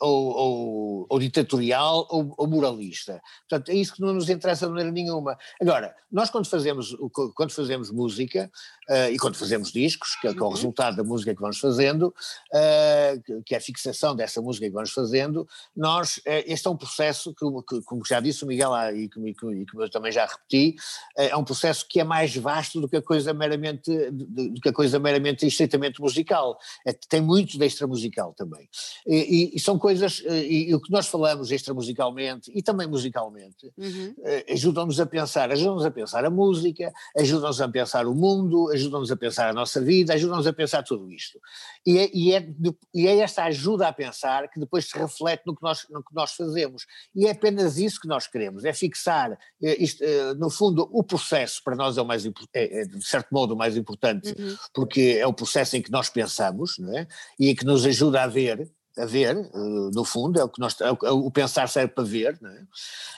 ou, ou, ou, ditatorial ou, ou, moralista. Portanto, é isso que não nos interessa de maneira nenhuma. Agora, nós quando fazemos, quando fazemos música uh, e quando fazemos discos, que, que, é o uhum. resultado da música que vamos fazendo, uh, que é a fixação dessa música que vamos fazendo, nós, este é um processo que, que como já disse o Miguel ah, e que, e que eu também já repeti, é um processo que é mais vasto do que a coisa meramente, do que a coisa meramente estritamente musical. É, tem muito de extra musical também. E, e, são coisas, eh, e, e, o que nós falamos extramusicalmente e também musicalmente, uhum. Eh, ajudam-nos a pensar, ajudam-nos a pensar a música, ajudam-nos a pensar o mundo, ajudam-nos a pensar a nossa vida, ajudam-nos a pensar tudo isto. E é, e, é, e é esta ajuda a pensar que depois se reflete no que nós, no que nós fazemos. E é apenas isso que nós queremos, é fixar, eh, isto, no fundo, o processo para nós é o mais, é, é de certo modo o mais importante, uhum. porque é o processo em que nós pensamos, não é? E que nos ajuda a ver, a ver, uh, no fundo, é o que nós, é o, é pensar serve para ver,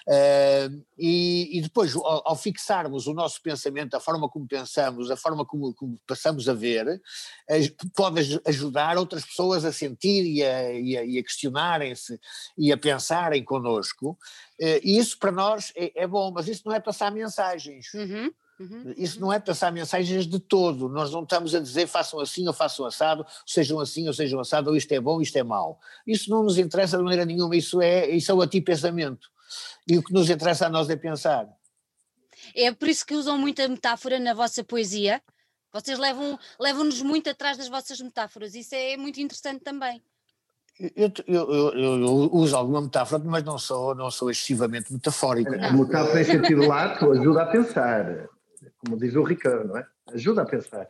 é? uh, e, e, depois, ao, ao, fixarmos o nosso pensamento, a forma como pensamos, a forma como, como passamos a ver, pode ajudar outras pessoas a sentir e a, e a, e a questionarem-se e a pensarem connosco, e isso para nós é, é, bom, mas isso não é passar mensagens. Uhum. Uhum, Isso uhum. não é passar mensagens de todo. Nós não estamos a dizer façam assim ou façam assado, sejam assim ou sejam assado, ou isto é bom, isto é mau. Isso não nos interessa de maneira nenhuma, isso é, isso é o ati-pensamento. E o que nos interessa a nós é pensar. É por isso que usam muita metáfora na vossa poesia. Vocês levam-nos levam muito atrás das vossas metáforas. Isso é muito interessante também. Eu, eu, eu, eu, uso alguma metáfora, mas não sou, não sou excessivamente metafórico. A metáfora em sentido lato ajuda a pensar como diz o Ricardo, não é? Ajuda a pensar.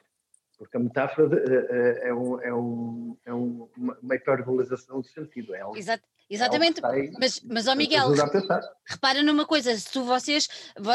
Porque a metáfora eh, eh, é, um, é, um, é um, uma hiperbolização de sentido. É algo, Exato. Exatamente, é mas, mas ó Miguel, repara numa coisa, se tu vocês,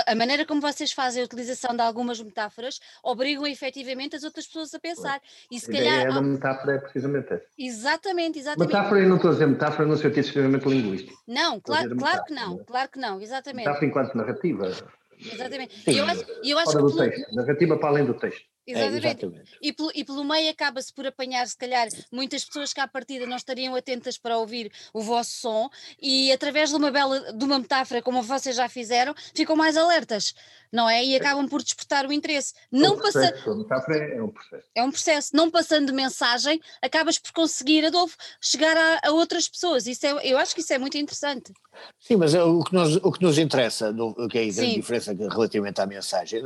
a maneira como vocês fazem a utilização de algumas metáforas, obrigam efetivamente as outras pessoas a pensar. E se a calhar. A da metáfora é precisamente essa. Exatamente, exatamente. Metáfora, eu não estou a dizer metáfora no sentido extremamente linguístico. Não, claro, claro que não, claro que não, exatamente. Metáfora enquanto narrativa. Exatamente. Sim, eu acho, eu acho do texto, narrativa para além do texto. Exatamente. É, exatamente. E, pelo, e pelo meio acaba-se por apanhar, se calhar, muitas pessoas que à partida não estariam atentas para ouvir o vosso som e através de uma bela, de uma metáfora, como vocês já fizeram, ficam mais alertas, não é? E acabam por despertar o interesse. É não um processo, passa... A metáfora é um processo. É um processo. Não passando mensagem, acabas por conseguir, Adolfo, chegar a, a outras pessoas. Isso é, eu acho que isso é muito interessante. Sim, mas é o que nos, o que nos interessa, o que é a grande diferença relativamente à mensagem,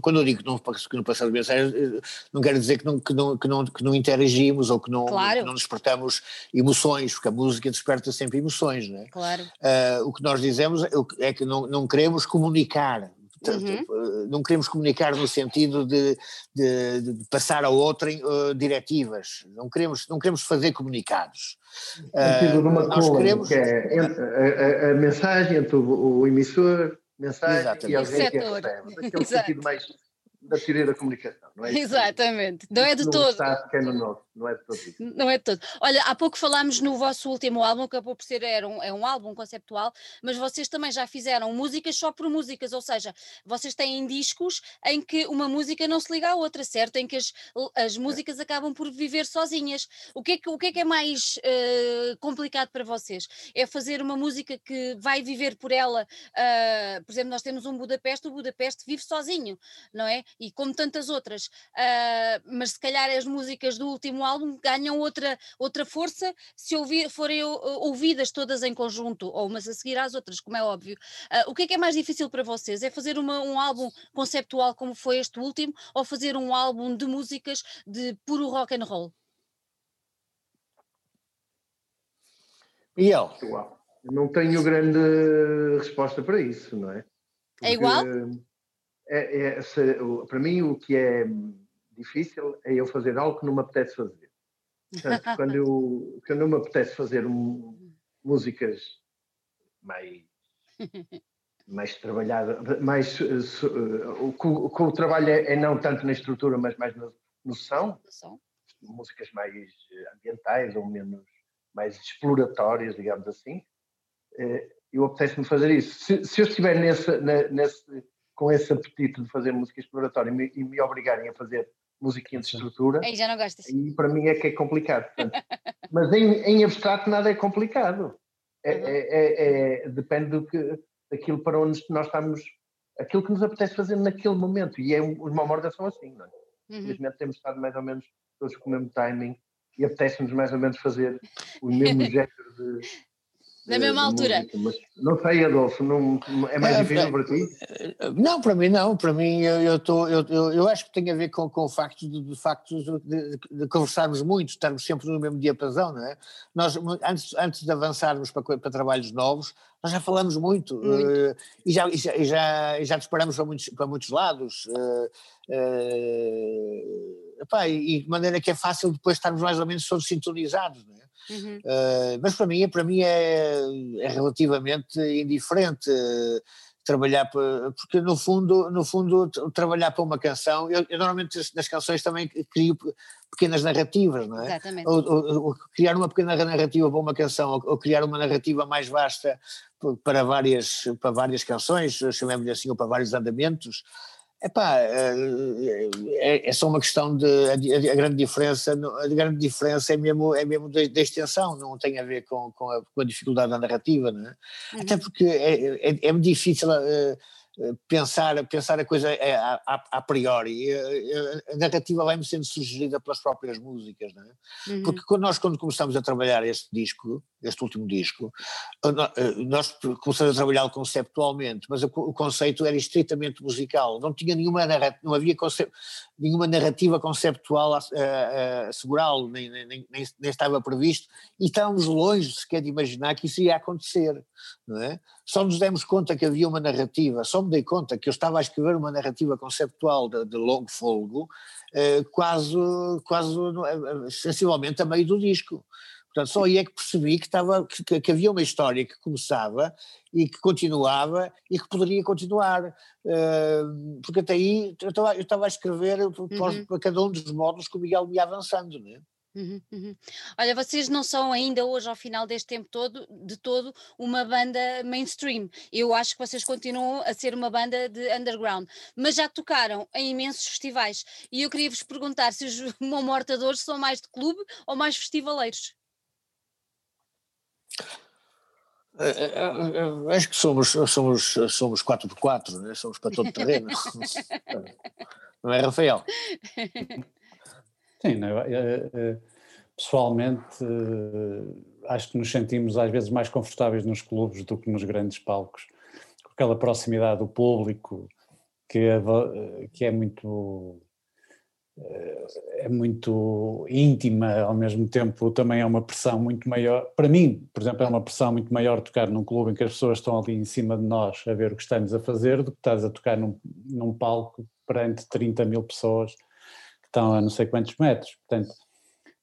quando eu digo que não, que não passamos mensagem, eh, não quero dizer que não, que não, que não, que não interagimos ou que não, claro. que não despertamos emoções, porque a música desperta sempre emoções, não é? Claro. Uh, o que nós dizemos é que não, não queremos comunicar, Portanto, uhum. Eh, não queremos comunicar no sentido de, de, de passar a outrem uh, diretivas, não queremos, não queremos fazer comunicados. Uh, nós coluna, queremos... que é a, a, a, mensagem entre o, o emissor, mensagem Exatamente. e alguém que recebe. Aquele sentido mais da teoria da comunicação, não é? Exatamente, não é de todo. Está, que é no nosso. Não é de todo isso. Não é de todo. Olha, há pouco falámos no vosso último álbum, que acabou por ser era um, é um álbum conceptual, mas vocês também já fizeram músicas só por músicas, ou seja, vocês têm discos em que uma música não se liga à outra, certo? Em que as, as músicas acabam por viver sozinhas. O que é que, o que, é, que é mais uh, complicado para vocês? É fazer uma música que vai viver por ela, uh, por exemplo, nós temos um Budapeste, o Budapeste vive sozinho, não é? E como tantas outras, uh, mas se calhar as músicas do último álbum ganham outra, outra força se ouvir, forem ouvidas todas em conjunto, ou umas a seguir às outras, como é óbvio. Uh, o que é que é mais difícil para vocês? É fazer uma, um álbum conceptual como foi este último, ou fazer um álbum de músicas de puro rock and roll? Miguel. Não tenho grande resposta para isso, não é? Porque é igual? É, é, se, para mim, o que é difícil é eu fazer algo que não me apetece fazer. Portanto, quando, eu, quando eu me apetece fazer um, músicas mais, mais trabalhadas, mais, uh, o, o, o trabalho é, é, não tanto na estrutura, mas mais na, no som, músicas mais ambientais ou menos mais exploratórias, digamos assim, uh, eu apetece-me fazer isso. Se, se eu estiver nesse, nesse, com esse apetite de fazer música exploratória e me, e me obrigarem a fazer musiquinha de estrutura. Aí já não gostas. E para mim é que é complicado. Portanto, mas em, em, abstrato nada é complicado. É, é, é, é, depende do que, daquilo para onde nós estamos, aquilo que nos apetece fazer naquele momento. E é, os Mamorda são assim, não é? Uhum. Infelizmente temos estado mais ou menos todos com o mesmo timing e apetece-nos mais ou menos fazer o mesmo género de, na mesma altura. não sei, Adolfo, não, é mais é, difícil para ti? Não, para mim não, para mim eu, eu, tô, eu, eu, acho que tem a ver com, com o facto de, de facto de, de, conversarmos muito, estarmos sempre no mesmo diapasão, não é? Nós, antes, antes de avançarmos para, para trabalhos novos, nós já falamos muito, muito. Uh, e, já, e, já, e, já, já disparamos para muitos, para muitos lados. Uh, uh, epá, e de maneira que é fácil depois estarmos mais ou menos todos sintonizados, não é? Uhum. Uh, mas para mim, para mim é, é relativamente indiferente uh, trabalhar para, porque no fundo, no fundo trabalhar para uma canção, eu, eu, normalmente nas canções também crio pequenas narrativas, não é? Ou, ou, ou criar uma pequena narrativa para uma canção, ou, ou, criar uma narrativa mais vasta para várias, para várias canções, chamemos-lhe assim, ou para vários andamentos. Epá, é, é, só uma questão de a, a, grande diferença, a grande diferença é mesmo, é mesmo da, extensão, não tem a ver com, com, a, com a dificuldade da narrativa, não é? Uhum. Até porque é, é, é difícil pensar, pensar a coisa é, a, a, a priori. A narrativa vai-me sendo sugerida pelas próprias músicas, não é? Uhum. Porque quando nós, quando começamos a trabalhar este disco, este último disco, nós começamos a trabalhá-lo conceptualmente, mas o, conceito era estritamente musical, não tinha nenhuma narrativa, não havia conceito, nenhuma narrativa conceptual a, a, a segurá-lo, nem, nem, nem, nem, estava previsto, e estávamos longe sequer de imaginar que isso ia acontecer, é? Só nos demos conta que havia uma narrativa, só me dei conta que eu estava a escrever uma narrativa conceptual de, de longo folgo, eh, quase, quase eh, sensivelmente a meio do disco. Portanto, só aí é que percebi que, estava, que, que, havia uma história que começava e que continuava e que poderia continuar. Uh, porque até aí eu estava, eu estava a escrever uhum. para cada um dos módulos que o Miguel ia avançando, não é? Uhum, uhum. Olha, vocês não são ainda hoje, ao final deste tempo todo, de todo, uma banda mainstream. Eu acho que vocês continuam a ser uma banda de underground, mas já tocaram em imensos festivais. E eu queria vos perguntar se os Mortadores são mais de clube ou mais festivaleiros. É, é, é, acho que somos, somos, somos 4x4, né? somos para todo terreno. não é, Rafael? Sim, não, é, é, pessoalmente acho que nos sentimos às vezes mais confortáveis nos clubes do que nos grandes palcos, com aquela proximidade do público que é, que é muito é muito íntima, ao mesmo tempo também é uma pressão muito maior. Para mim, por exemplo, é uma pressão muito maior tocar num clube em que as pessoas estão ali em cima de nós a ver o que estamos a fazer do que estás a tocar num, num palco perante 30 mil pessoas estão a não sei quantos metros. Portanto,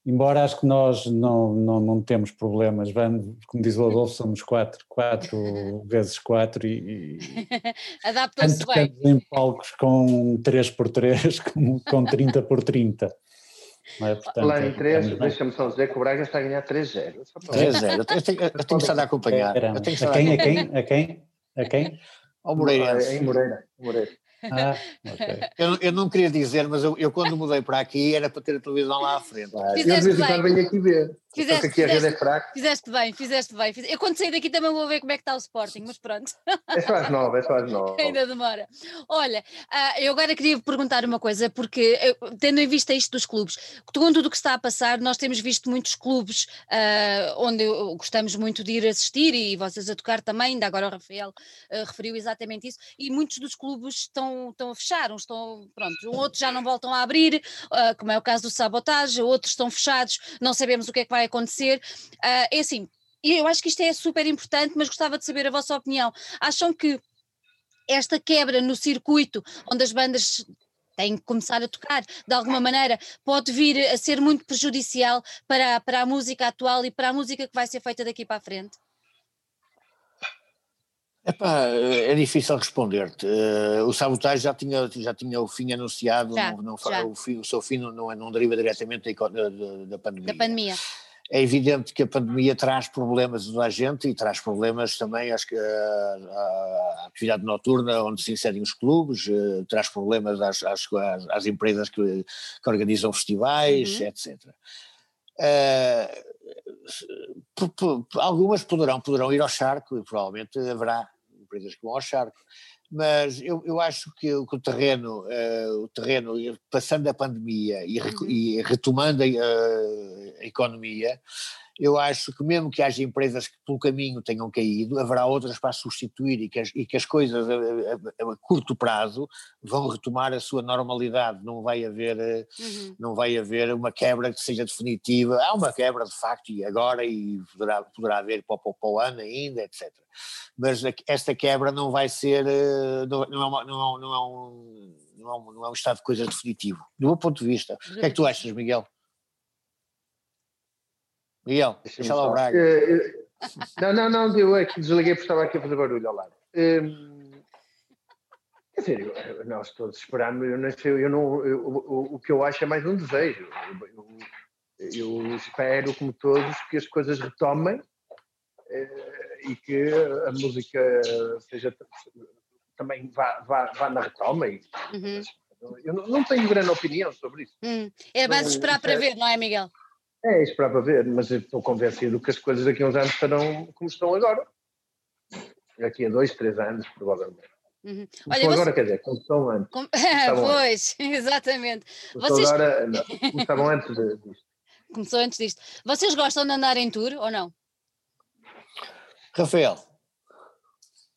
embora acho que nós não, não, não temos problemas, vamos, como diz o Adolfo, somos quatro, quatro vezes quatro e, e adaptam-se bem. em palcos com 3 por 3 com, com 30 por 30 É? Portanto, Lá em 3, deixa-me só dizer que o Braga está a ganhar 3-0. 3-0, eu tenho, eu tenho que estar a acompanhar. Eu tenho que a quem, a quem, a quem, a quem? Ao Moreira. Em Moreira. Moreira. Ah, okay. eu, eu, não queria dizer, mas eu, eu, quando mudei para aqui era para ter a televisão lá à frente. Ah, eu de vez em quando venho aqui ver. Fizeste, aqui fizeste, a rede é fraca. Fizeste bem, fizeste bem. Eu quando sair daqui também vou ver como é que está o Sporting, mas pronto. É só às nove, é só às nove. Ainda demora. Olha, ah, eu agora queria perguntar uma coisa, porque tendo em vista isto dos clubes, com tudo o que está a passar, nós temos visto muitos clubes uh, onde gostamos muito de ir assistir e vocês a tocar também, ainda agora o Rafael uh, referiu exatamente isso, e muitos dos clubes estão, estão a fechar, uns estão, pronto, outros já não voltam a abrir, uh, como é o caso do Sabotage, outros estão fechados, não sabemos o que é que vai vai acontecer. Uh, é assim, eu acho que isto é super importante, mas gostava de saber a vossa opinião. Acham que esta quebra no circuito, onde as bandas têm que começar a tocar de alguma maneira, pode vir a ser muito prejudicial para, para a música atual e para a música que vai ser feita daqui para a frente? Epá, é difícil responder-te. Uh, o sabotagem já tinha, já tinha o fim anunciado, já, não, não, o, fim, o, seu fim não, não, não deriva diretamente da, da, da pandemia. Da pandemia. É evidente que a pandemia traz problemas a gente e traz problemas também às, à, atividade noturna onde se inserem os clubes, uh, traz problemas às, às, às empresas que, que, organizam festivais, uhum. etc. Uh, algumas poderão, poderão ir ao charco e provavelmente haverá empresas que vão ao charco mas eu, eu acho que, que o terreno, uh, o terreno, passando a pandemia e, uhum. e retomando a, a, economia, eu acho que mesmo que haja empresas que pelo caminho tenham caído, haverá outras para substituir e que as, e que as coisas a, a, a, curto prazo vão retomar a sua normalidade, não vai haver, eh, uhum. não vai haver uma quebra que seja definitiva, há uma quebra de facto e agora e poderá, poderá haver para, para, para o ano ainda, etc mas esta quebra não vai ser, eh, não, não, é, uma, não, é, não, é um, não, é um, não é um estado de coisas definitivo, do meu ponto de vista. O que é que tu achas, Miguel? Miguel, deixa lá o Braga. Eh, eh, não, não, não, eu aqui desliguei porque estava aqui a fazer barulho ao lado. Hum, quer dizer, nós todos esperamos, eu não sei, eu não, eu, o, o, que eu acho é mais um desejo. Eu, eu, espero, como todos, que as coisas retomem e que a música seja também vá, vá, vá na retoma. E, uhum. Eu não, não, tenho grande opinião sobre isso. Hum. É mais esperar para é, ver, não é, Miguel? É, esperar para ver, mas estou convencido que as coisas daqui a uns anos estarão como estão agora. Daqui a dois, três anos, provavelmente. Uhum. Olha, você... agora, quer dizer, como estão antes. Com... pois, exatamente. Vocês... Agora, não, começavam antes disto. Começou antes disto. Vocês gostam de andar em tour ou não? Rafael.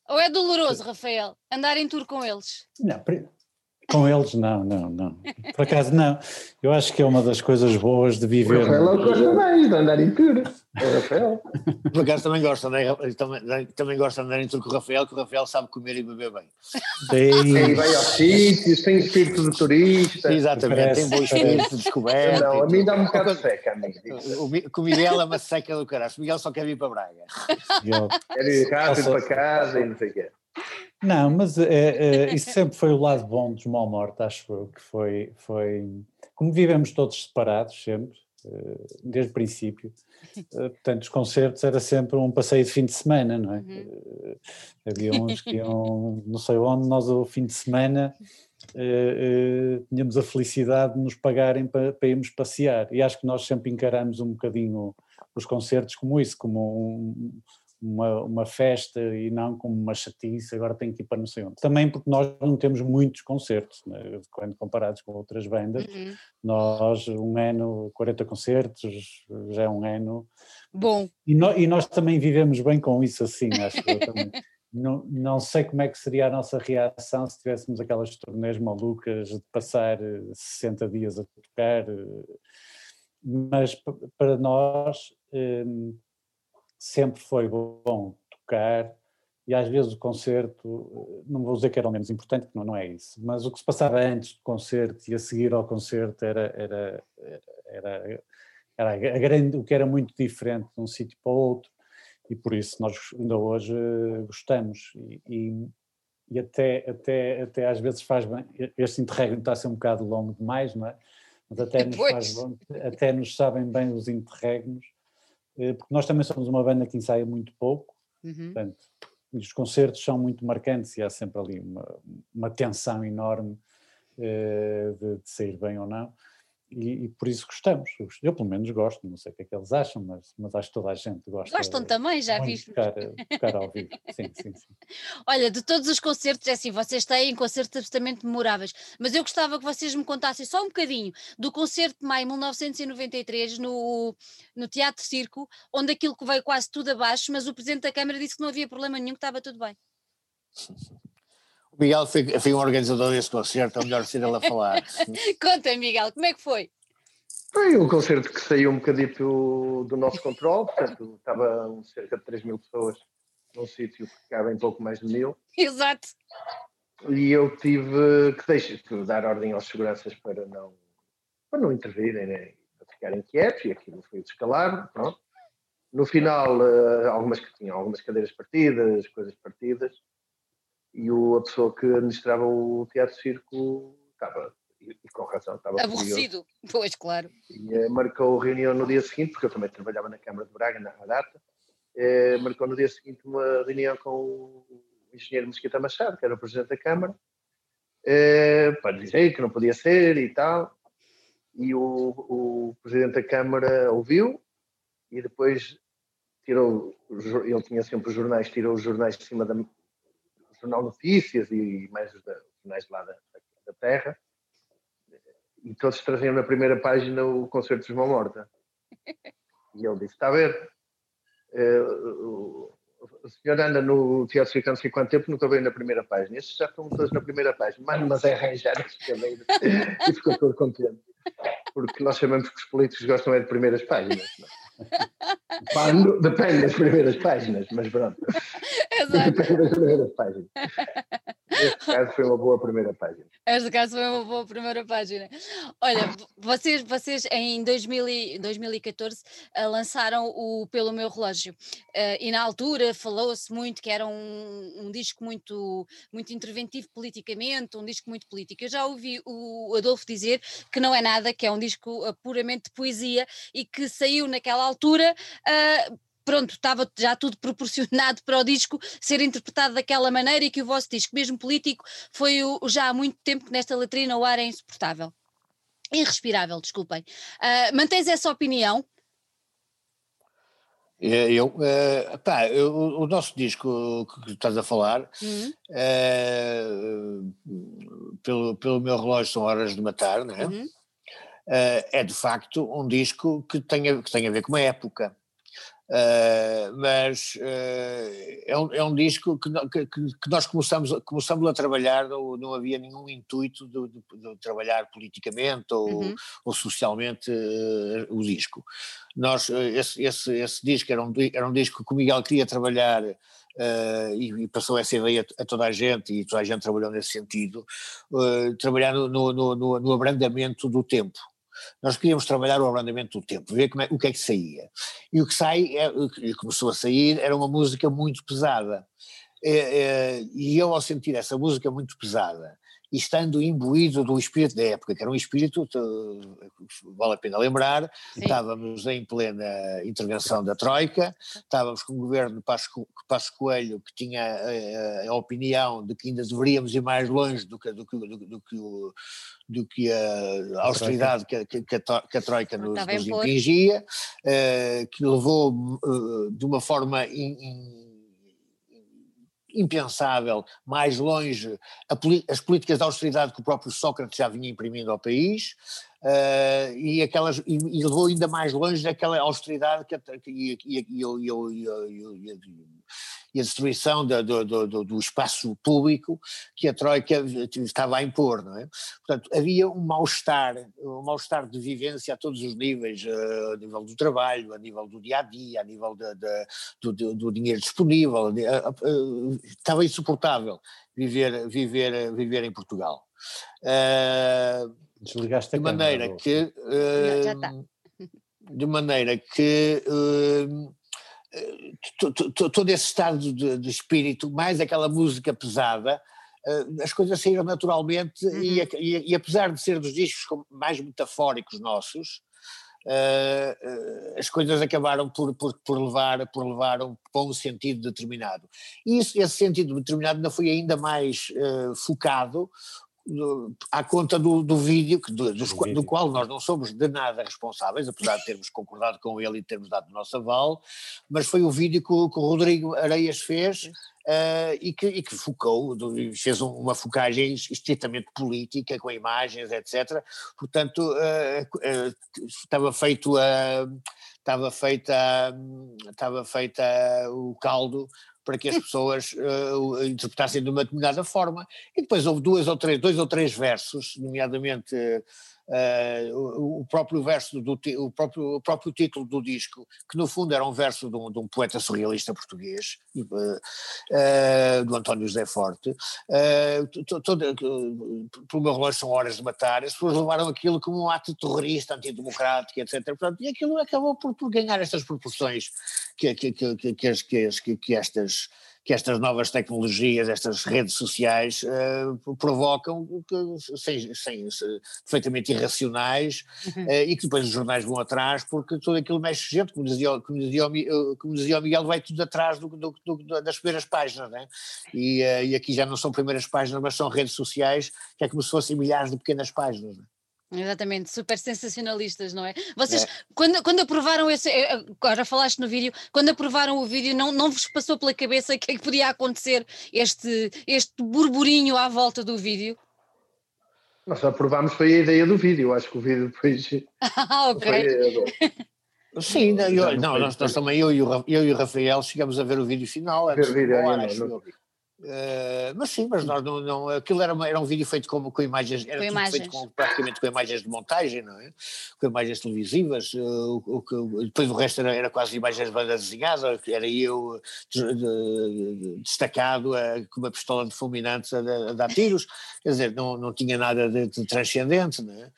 Ou é doloroso, Rafael, andar em tour com eles? Não, com eles não, não, não. Por acaso não. Eu acho que é uma das coisas boas de viver. O Rafael gosta mais de andar em tour. O Rafael. Por acaso também gosta, né? também, também gosta de andar em tour com o Rafael, que o Rafael sabe comer e beber bem. Sim. E vai aos sítios, tem espírito de turista. Exatamente, parece, tem bom espírito de descoberta. Não, a mim dá um bocado de seca, amigo. O, o Miguel é uma seca do caralho. O Miguel só quer vir para Braga. Quer ir rápido para casa e não sei o quê. Não, mas é, é, isso sempre foi o lado bom dos Mal Morte, acho eu, que foi, foi. Como vivemos todos separados, sempre, eh, desde o princípio, portanto, os concertos era sempre um passeio de fim de semana, não é? Uhum. Havia uns que iam, não sei onde, nós, o fim de semana, tínhamos a felicidade de nos pagarem para, para irmos passear, e acho que nós sempre encaramos um bocadinho os concertos como isso, como um uma, uma festa e não como uma chatice, agora tenho que ir para não sei onde. Também porque nós não temos muitos concertos, né? quando comparados com outras bandas, uhum. nós um ano, 40 concertos, já é um ano. Bom. E, no, e nós também vivemos bem com isso assim, acho que eu também. Não, não sei como é que seria a nossa reação se tivéssemos aquelas turnês malucas de passar 60 eh, dias a tocar, eh, mas para nós hum, sempre foi bom tocar e às vezes o concerto, não vou dizer que era o menos importante, porque não, não é isso, mas o que se passava antes do concerto e a seguir ao concerto era, era, era, era a grande, o que era muito diferente de um sítio para o outro e por isso nós ainda hoje gostamos e, e, e até, até, até às vezes faz bem, este interregno está a ser um bocado longo demais, não é? mas até nos, faz, até nos sabem bem os interregnos, eh, porque nós também somos uma banda que ensaia muito pouco, uhum. portanto, os concertos são muito marcantes e há sempre ali uma, uma tensão enorme eh, de, de sair bem ou não e, e, por isso gostamos. Eu, pelo menos, gosto, não sei o que é que eles acham, mas, mas acho que toda a gente gosta. Gostam também, já viste. Tocar, tocar ao vivo, sim, sim, sim. Olha, de todos os concertos, é assim, vocês têm concertos absolutamente memoráveis, mas eu gostava que vocês me contassem só um bocadinho do concerto de maio de 1993 no, no Teatro Circo, onde aquilo que veio quase tudo abaixo, mas o Presidente da Câmara disse que não havia problema nenhum, que estava tudo bem. O Miguel foi, foi um organizador desse concerto, é melhor ser ele a falar. Conta, Miguel, como é que foi? Foi um concerto que saiu um bocadito do nosso controle, portanto, estavam cerca de 3 mil pessoas num sítio que cabem pouco mais de mil. Exato. E eu tive que deixar, de dar ordem aos seguranças para não, para não intervirem, né? para ficarem quietos, e aquilo foi descalado, pronto. No final, eh, algumas que tinham algumas cadeiras partidas, coisas partidas, e o, a pessoa que administrava o Teatro Circo estava, e, com razão, estava aborrecido, curioso. pois claro. E eh, marcou reunião no dia seguinte, porque eu também trabalhava na Câmara de Braga, na data, eh, marcou no dia seguinte uma reunião com o engenheiro Mesquita Machado, que era o presidente da Câmara, eh, para dizer que não podia ser e tal. E o, o presidente da Câmara ouviu e depois tirou, ele tinha sempre os jornais, tirou os jornais de cima da, Jornal Notícias e mais os jornais lá da, da, Terra, e todos traziam na primeira página o concerto de João Morta. E ele disse: Está a ver, uh, o senhor anda no Teatro Ficando não sei quanto tempo, nunca veio na primeira página. Esses já estão todos na primeira página. Mas é arranjar as cadeiras. e ficou todo contente. Porque nós sabemos que os políticos gostam é de primeiras páginas. Não? Depende das primeiras páginas, mas pronto. Exato. Depende das primeiras páginas. Neste caso foi uma boa primeira página. Este caso foi uma boa primeira página. Olha, vocês, vocês em 2000 2014 uh, lançaram o Pelo Meu Relógio uh, e na altura falou-se muito que era um, um, disco muito, muito interventivo politicamente, um disco muito político. Eu já ouvi o Adolfo dizer que não é nada, que é um disco uh, puramente de poesia e que saiu naquela altura pronto, estava já tudo proporcionado para o disco ser interpretado daquela maneira e que o vosso disco, mesmo político, foi o, já há muito tempo que nesta letrina o ar é insuportável. Irrespirável, desculpem. Uh, mantens essa opinião? É, eu, uh, pá, eu, o nosso disco que estás a falar, uhum. uh, pelo, pelo meu relógio são horas de matar, não é? Uhum. Uh, é de facto um disco que tem a, que tem a ver com uma época. Uh, mas uh, é, um, é um disco que, que, que, nós começamos, começamos a trabalhar, não, não havia nenhum intuito de, de, de trabalhar politicamente ou, uhum. ou socialmente uh, o disco. Nós, esse, esse, esse disco era um, era um disco que o Miguel queria trabalhar e, e, passou essa ideia a, a, toda a gente, e toda a gente trabalhou nesse sentido, trabalhar no, no, no, no abrandamento do tempo. Nós queríamos trabalhar o abrandamento do tempo, ver é, o que é que saía. E o que sai, é, o que começou a sair, era uma música muito pesada. É, é, e eu, ao sentir essa música muito pesada, e estando imbuído do espírito da época, que era um espírito, vale a pena lembrar, Sim. estávamos em plena intervenção da Troika, estávamos com o governo Passo Coelho que tinha a, a, opinião de que ainda deveríamos ir mais longe do que, do que, do, do que, o, do que a austeridade que, que, a, que a Troika nos, nos impingia, uh, que levou uh, de uma forma in, in, impensável, mais longe, as políticas de austeridade que o próprio Sócrates já vinha imprimindo ao país, Uh, e, aquelas, e, e, levou ainda mais longe daquela austeridade que, e, a destruição do, do, do, do, espaço público que a Troika estava a impor, não é? Portanto, havia um mal-estar, um mal-estar de vivência a todos os níveis, uh, a nível do trabalho, a nível do dia-a-dia, -a, nível de, de, do, do, dinheiro disponível, estava insuportável viver, viver, viver em Portugal. Uh, Desligaste de maneira câmera, que já, já de maneira que uh, todo esse estado de, de, espírito, mais aquela música pesada, uh, as coisas saíram naturalmente uhum. e, e, e, apesar de ser dos discos mais metafóricos nossos, uh, as coisas acabaram por, por, por, levar, por levar um, para um sentido determinado. E isso, esse sentido determinado ainda foi ainda mais focado à conta do, do vídeo, que, do, do, do, qual nós não somos de nada responsáveis, apesar de termos concordado com ele e termos dado o nosso aval, mas foi o vídeo que, que o Rodrigo Areias fez uh, e, que, e que focou, fez uma focagem estritamente política, com imagens, etc. Portanto, uh, uh, estava feito a. Estava feita, estava feita o caldo para que as pessoas uh, interpretassem de uma determinada forma. E depois houve duas ou três, dois ou três versos, nomeadamente uh, o, próprio verso do o próprio, o próprio título do disco, que no fundo era um verso de um, de um poeta surrealista português, uh, do António José Forte. Uh, todo, pelo meu relógio são horas de matar, as pessoas levaram aquilo como um ato terrorista, antidemocrático, etc. Portanto, e aquilo acabou por, por ganhar estas proporções que, que, que, que, que, que, que estas que estas novas tecnologias, estas redes sociais uh, provocam, que, sem, sem, perfeitamente irracionais, uhum. uh, e que depois os jornais vão atrás, porque tudo aquilo mexe gente, como dizia, como dizia, como dizia o Miguel, vai tudo atrás do, do, do, das primeiras páginas, né? e, uh, e aqui já não são primeiras páginas, mas são redes sociais, que é como se fossem milhares de pequenas páginas. Né? Exatamente, super sensacionalistas, não é? Vocês, é. Quando, quando aprovaram esse, eh, agora falaste no vídeo, quando aprovaram o vídeo, não, não vos passou pela cabeça que, é que podia acontecer este, este burburinho à volta do vídeo? Nós aprovámos foi a ideia do vídeo, acho que o vídeo depois. Ah, ok. Sim, não, eu, não nós, nós, também, eu e, o, eu e o Rafael chegamos a ver o vídeo final. Ver o vídeo, não, não, Uh, mas sim, mas nós não, não aquilo era, uma, era um vídeo feito com, com imagens, era com imagens. feito com, praticamente com imagens de montagem, não é? Com imagens televisivas, uh, o, o, depois o resto era, era quase imagens de banda desenhada, era eu de, de, destacado uh, com uma pistola de fulminantes a, a, dar tiros, quer dizer, não, não tinha nada de, de transcendente, não é?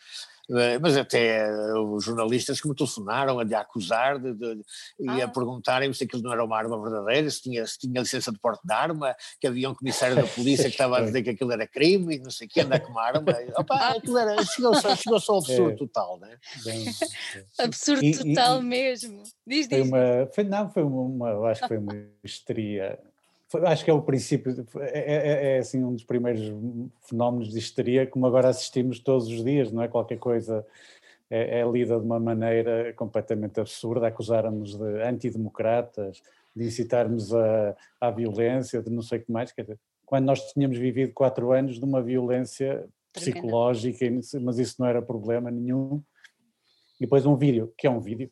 Eh, mas até os jornalistas que me telefonaram a lhe acusar de, de, e a ah. perguntarem se aquilo não era uma arma verdadeira, se tinha, se tinha licença de porte de arma, que havia um comissário da polícia que estava a dizer que aquilo era crime e não sei o que, andar com uma arma. Opa, aquilo era, chegou-se chegou ao absurdo é. total, né? absurdo e, total e, mesmo. Diz, foi diz. Uma, foi, não, foi uma, acho que foi uma histeria acho que é o princípio, é, é, é, é, assim um dos primeiros fenómenos de histeria como agora assistimos todos os dias, não é? Qualquer coisa é, é lida de uma maneira completamente absurda, acusarmos de antidemocratas, de incitarmos a, à violência, de não sei o que mais, quer dizer, quando nós tínhamos vivido quatro anos de uma violência psicológica, mas isso não era problema nenhum. E depois um vídeo, que é um vídeo,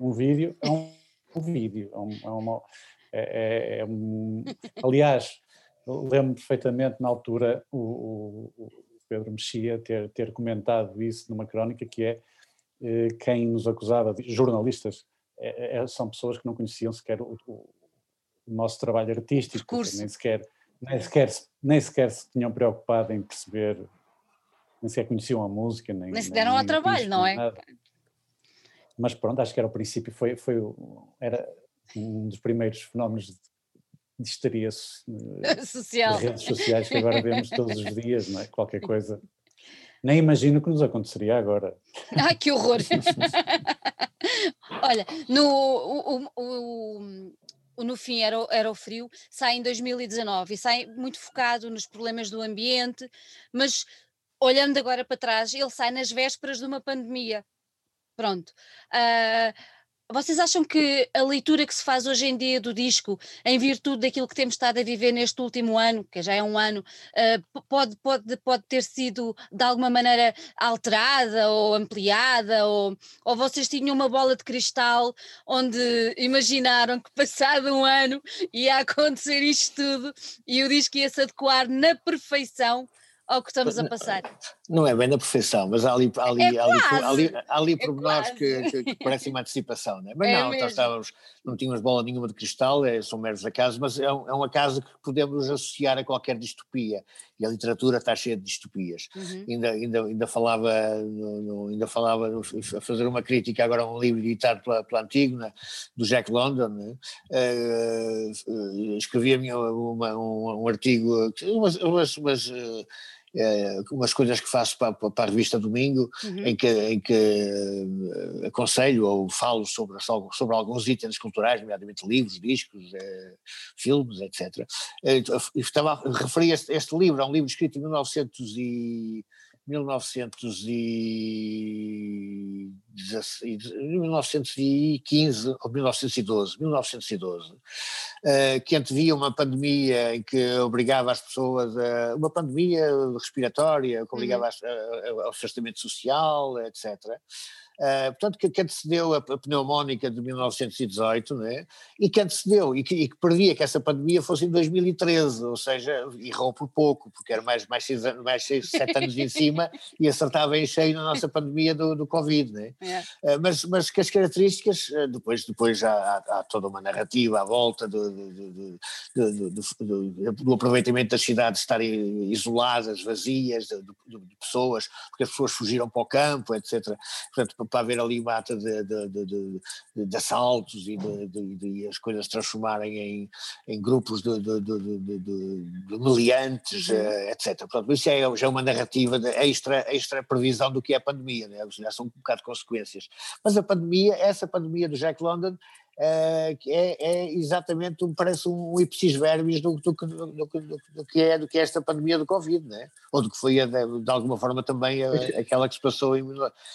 um vídeo é um, um vídeo, é, um, é uma, é, é, é um, aliás, lembro perfeitamente na altura o, o, Pedro Mexia ter, ter comentado isso numa crónica que é eh, quem nos acusava, de, jornalistas, é, é, são pessoas que não conheciam sequer o, o nosso trabalho artístico, nem sequer, nem, sequer, nem sequer se tinham preocupado em perceber, nem sequer conheciam a música. Nem, nem se deram ao trabalho, não é? Nada. Mas pronto, acho que era o princípio, foi, foi, era, um dos primeiros fenómenos de, de histeria social. de redes sociais que agora vemos todos os dias, não é? Qualquer coisa. Nem imagino o que nos aconteceria agora. Ai, que horror! Olha, no, o, o, o, no fim era, era o frio, sai em 2019 e sai muito focado nos problemas do ambiente, mas olhando agora para trás, ele sai nas vésperas de uma pandemia. Pronto. Uh, vocês acham que a leitura que se faz hoje em dia do disco, em virtude daquilo que temos estado a viver neste último ano, que já é um ano, uh, pode, pode, pode ter sido de alguma maneira alterada ou ampliada? Ou, ou vocês tinham uma bola de cristal onde imaginaram que passado um ano ia acontecer isto tudo e o disco ia se adequar na perfeição ao que estamos a passar? Não é bem na perfeição, mas há ali, ali, é ali, ali, ali, é pormenores que, que, que parecem uma antecipação, não é? Mas é não, estávamos, não tínhamos bola nenhuma de cristal, é, são meros acasos, mas é um, é um acaso que podemos associar a qualquer distopia, e a literatura está cheia de distopias. Uhum. Ainda, ainda, ainda falava, no, no, ainda falava a fazer uma crítica agora a um livro editado pela, pela Antígona, do Jack London, né? uh, escrevia uma, um, um artigo, umas, umas, umas uh, é, umas coisas que faço para, para a revista Domingo, uhum. em que, em que uh, aconselho ou falo sobre, sobre alguns itens culturais, nomeadamente livros, discos, uh, filmes, etc. Uh, estava a referir este, este livro, é um livro escrito em 1900 e 1915 ou 1912, 1912, uh, que antevia uma pandemia em que obrigava as pessoas a uma pandemia respiratória, que obrigava uhum. ao afastamento social, etc. Uh, portanto, que, que, antecedeu a, a pneumónica de 1918, né? e que antecedeu, e que, e que previa que essa pandemia fosse em 2013, ou seja, errou por pouco, porque era mais, mais, seis, mais seis, sete anos em cima e acertava em cheio na nossa pandemia do, do Covid. Né? É. Uh, mas, mas que as características, uh, depois, depois há, há, toda uma narrativa à volta do, do, do, do aproveitamento das cidades estarem isoladas, vazias, de, de, pessoas, porque as pessoas fugiram para o campo, etc. Portanto, para haver ali mata de, de, de, de assaltos e de, as coisas se transformarem em, em grupos de, meliantes, uhum. uh, etc. Portanto, isso é já é uma narrativa de extra, extra previsão do que é a pandemia, né? já são um bocado de consequências. Mas a pandemia, essa pandemia do Jack London, Uh, é, é, exatamente, parece um ipsis verbis do, do, do, do, que é, do que é esta pandemia do Covid, né? ou do que foi, de, de alguma forma, também a, aquela que se passou em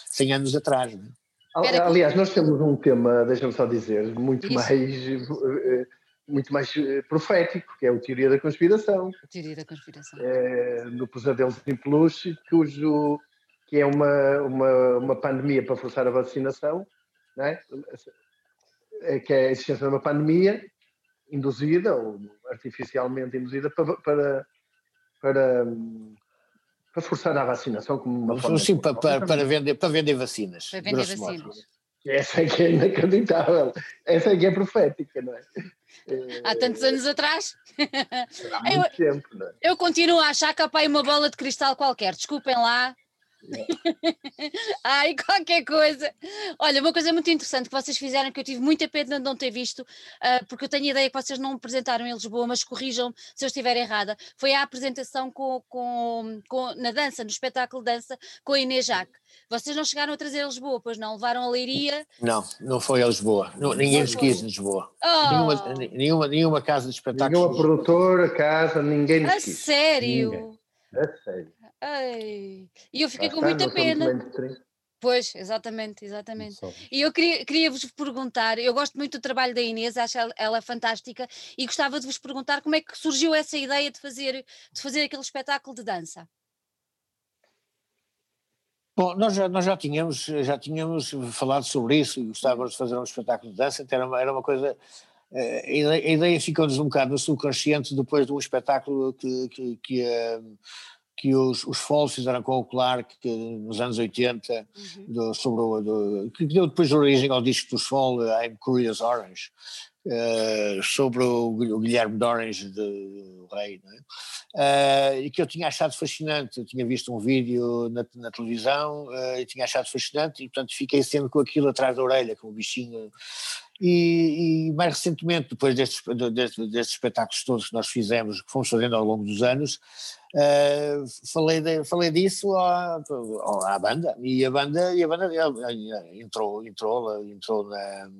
100 anos atrás. Né? Aliás, nós temos um tema, deixa-me só dizer, muito Isso. mais eh, muito mais eh, profético, que é o Teoria da Conspiração. Teoria da Conspiração. É, no Pesadelo de Peluche, cujo, que é uma, uma, uma pandemia para forçar a vacinação, não é? É que é a existência de uma pandemia induzida ou artificialmente induzida para, para, para, para forçar a vacinação como uma forma Sim, para, para, para, vender, para vender vacinas. Para vender vacinas. Modo. Essa é que é inacreditável. Essa é que é profética, não é? Há tantos anos atrás. Há muito eu, tempo, não é? Eu continuo a achar que há uma bola de cristal qualquer. Desculpem lá, Ai, qualquer coisa. Olha, uma coisa muito interessante que vocês fizeram, que eu tive muita pena de não ter visto, uh, porque eu tenho a ideia que vocês não apresentaram em Lisboa, mas corrijam se eu estiver errada, foi a apresentação com, com, com, na dança, no espetáculo de dança, com a Inês Jaque. Vocês não chegaram a trazer a Lisboa, pois não? Levaram a Leiria? Não, não foi a Lisboa. Não, ninguém nos quis em Lisboa. Oh. Nenhuma, nenhuma, nenhuma casa de espetáculos. Nenhuma produtora, casa, ninguém nos a quis. Sério? Ninguém. A sério. Ai, e eu fiquei com muita pena. Pois, exatamente, exatamente. E eu queria, queria vos perguntar, eu gosto muito do trabalho da Inês, acho ela, ela fantástica, e gostava de vos perguntar como é que surgiu essa ideia de fazer, de fazer aquele espetáculo de dança. Bom, nós já, nós já tínhamos, já tínhamos falado sobre isso e gostávamos de fazer um espetáculo de dança, então era uma, era uma coisa eh, a ideia, a ideia ficou-nos um bocado no subconsciente depois de um espetáculo que, que, que, uh, que os, os Falls fizeram com o Clark que, nos anos 80, uhum. do, sobre o, do, que deu depois origem ao disco dos Fall, uh, I'm Curious Orange, uh, sobre o, o, Guilherme de Orange, de, o rei, é? uh, e que eu tinha achado fascinante, eu tinha visto um vídeo na, na televisão e tinha achado fascinante e portanto fiquei sempre com aquilo atrás da orelha, com o bichinho e, e, mais recentemente, depois destes, destes, destes, espetáculos todos que nós fizemos, que fomos fazendo ao longo dos anos, uh, falei, de, falei disso à, à, banda, e a banda, e a banda entrou, entrou, entrou na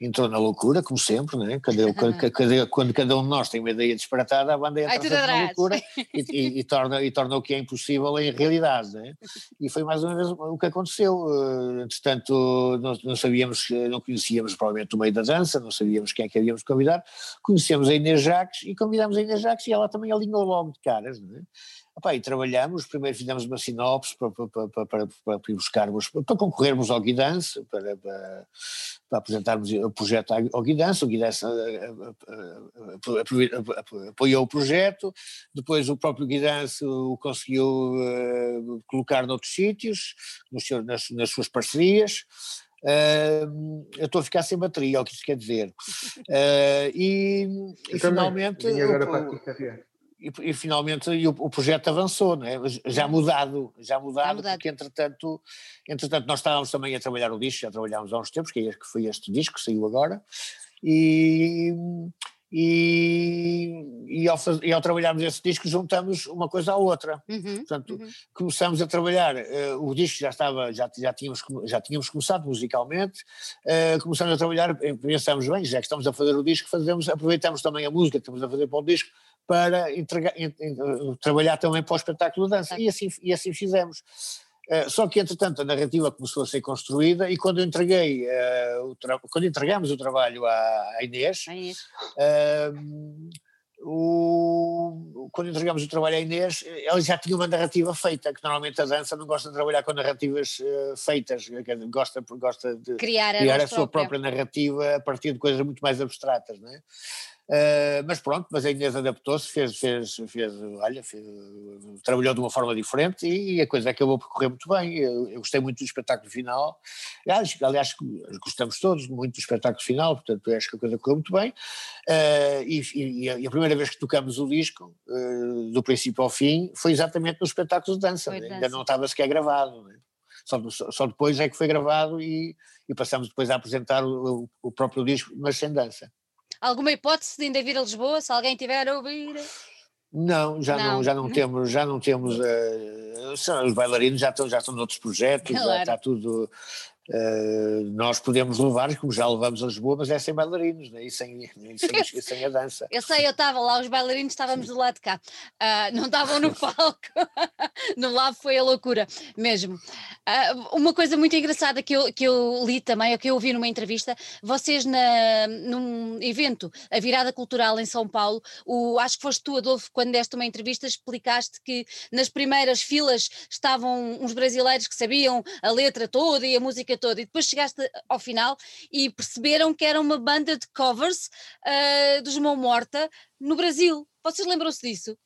entrou na loucura, como sempre, né? cada, cada, quando cada um de nós tem uma ideia disparatada, a banda entra na loucura e, e, e, torna, e torna o que é impossível em realidade. Né? E foi mais ou menos o que aconteceu. Uh, entretanto, não, não, sabíamos, não conhecíamos provavelmente o meio da dança, não sabíamos quem é que havíamos convidar, conhecemos a Inês Jacques e convidámos a Inês Jacques e ela também alinhou logo de caras. Né? Opa, e trabalhamos, primeiro fizemos uma sinopse para, para, para, para, para buscarmos, para concorrermos ao Guidance, para, para, para apresentarmos o projeto ao Guidance, o Guidance eh, eh, eh, apoiou o projeto, depois o próprio Guidance o conseguiu colocar noutros sítios, nos, nas, nas suas parcerias, Uh, eu estou a ficar sem bateria, é o que isso quer dizer. Uh, e, e finalmente. Agora o, para e, e, finalmente e o, o, projeto avançou, não é? já mudado, já mudado, mudado, porque entretanto, entretanto nós estávamos também a trabalhar o disco, já trabalhámos há uns tempos, que, é, que foi este disco que saiu agora, e, e, e, ao, e ao trabalharmos esse disco juntamos uma coisa à outra. Uhum, Portanto, uhum. começamos a trabalhar, uh, o disco já estava, já, já, tínhamos, já tínhamos começado musicalmente, uh, começamos a trabalhar, pensamos bem, já que estamos a fazer o disco, fazemos, aproveitamos também a música que estamos a fazer para o disco para entregar, trabalhar também para o espetáculo de dança. E assim, e assim fizemos. Uh, só que, entretanto, a narrativa começou a ser construída e quando entreguei, uh, o quando entregamos o trabalho à, à Inês, Inês. Uh, o, quando entregamos o trabalho à Inês, ela já tinha uma narrativa feita, que normalmente a dança não gosta de trabalhar com narrativas feitas, gosta, gosta de criar, criar a, a sua própria narrativa a partir de coisas muito mais abstratas, não é? Uh, mas pronto, mas a Inês adaptou-se, fez, fez, fez, olha, fez, trabalhou de uma forma diferente e a coisa acabou por correr muito bem. Eu, eu gostei muito do espetáculo final. Aliás, aliás, gostamos todos muito do espetáculo final, portanto acho que a coisa correu muito bem. Uh, e, e, a primeira vez que tocamos o disco, uh, do princípio ao fim, foi exatamente no espetáculo de dança, né? ainda não estava sequer gravado. Né? Só, só, depois é que foi gravado e, e passamos depois a apresentar o, o próprio disco, mas sem dança. Alguma hipótese de ainda vir a Lisboa, se alguém tiver a ouvir? Não, já não, não já não temos, já não temos, uh, os bailarinos já estão, já estão noutros projetos, claro. já está tudo, Uh, nós podemos levar, como já levamos a Lisboa, mas é sem bailarinos né? e, sem, sem, sem, a dança. Eu sei, eu estava lá, os bailarinos estávamos do lado de cá, uh, não estavam no palco, no lado foi a loucura mesmo. Uh, uma coisa muito engraçada que eu, que eu li também, ou que eu ouvi numa entrevista, vocês na, num evento, a Virada Cultural em São Paulo, o, acho que foste tu, Adolfo, quando deste uma entrevista, explicaste que nas primeiras filas estavam uns brasileiros que sabiam a letra toda e a música toda, e depois chegaste ao final e perceberam que era uma banda de covers uh, dos Mão Morta no Brasil. Vocês lembram-se disso?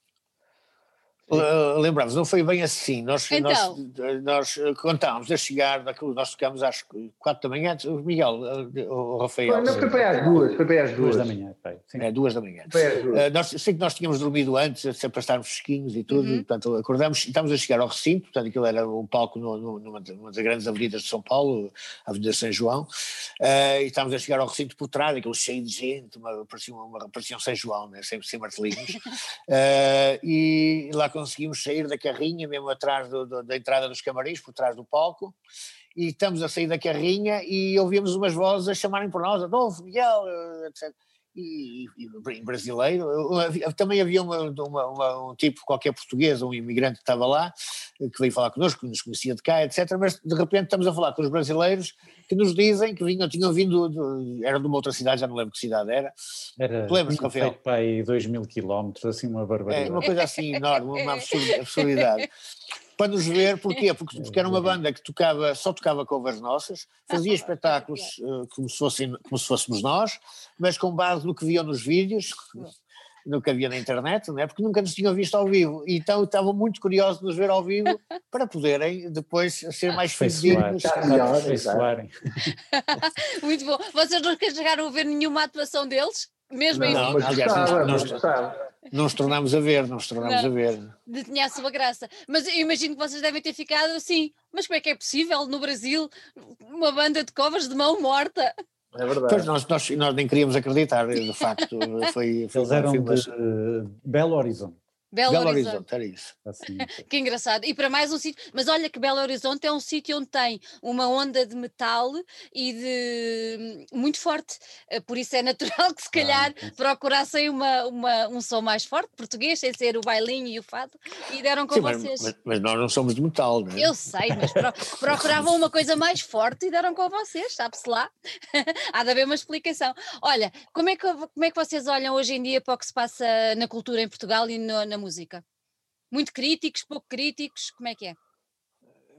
Lembramos, não foi bem assim. Nós, então. nós, nós eh, contámos a chegar, nós tocamos às quatro da manhã, o Miguel, eh, o Rafael. Não, foi para às duas, foi para às duas. duas da manhã. Sim. É, duas da manhã. Uh, nós, sei que nós tínhamos dormido antes, para estarmos fresquinhos e tudo, uhum. portanto acordamos, estávamos a chegar ao recinto, portanto aquilo era um palco no, no, numa, numa, das grandes avenidas de São Paulo, a Avenida São João, uh, e estávamos a chegar ao recinto por trás, aquilo cheio de gente, uma, parecia, uma, parecia um São João, né, sem, sem martelinhos, uh, e lá conseguimos sair da carrinha, mesmo atrás do, do, da entrada dos camarins, por trás do palco, e estamos a sair da carrinha e ouvimos umas vozes a chamarem por nós, Adolfo, Miguel, eh, etc. E, e, em brasileiro, também havia uma, uma, uma, um tipo qualquer português, um imigrante que estava lá, que veio falar connosco, que nos conhecia de cá, etc. Mas de repente estamos a falar com os brasileiros que nos dizem que vinham, tinham vindo, de, era de uma outra cidade, já não lembro que cidade era. Era lembras, Rafael? para aí 2 mil quilómetros, assim uma barbaridade. É, uma coisa assim enorme, uma absurdidade para nos ver, porquê? Porque, porque era uma banda que tocava, só tocava covers nossas, fazia espetáculos uh, como, se fossem, como se fôssemos nós, mas com base no que viam nos vídeos, no que havia na internet, não é? porque nunca nos tinham visto ao vivo, e então estavam muito curiosos de nos ver ao vivo para poderem depois ser mais fidedignos. muito bom. Vocês nunca chegaram a ver nenhuma atuação deles? Mesmo não, em aliás, gostava, nós, nós, não nos tornámos a ver, não nos tornámos não, a ver. Tinha a sua graça. Mas eu imagino que vocês devem ter ficado assim, mas como é que é possível no Brasil uma banda de covers de mão morta? É verdade. Pois nós, nós, nós nem queríamos acreditar, de facto. Foi, foi Eles eram de uh, Belo Horizonte. Belo, Belo Horizonte. Horizonte, era isso. Assim. que engraçado. E para mais um sítio, mas olha que Belo Horizonte é um sítio onde tem uma onda de metal e de muito forte, eh, por isso é natural que se calhar ah, procurassem uma, uma, um som mais forte, português, sem ser o bailinho e o fado, e deram com Sim, vocês. Mas, mas, nós não somos de metal, não é? Eu sei, mas pro, procuravam uma coisa mais forte e deram com vocês, sabe-se lá. Há de haver uma explicação. Olha, como é, que, como é que vocês olham hoje em dia para o que se passa na cultura em Portugal e no, na música? Muito críticos, pouco críticos, como é que é?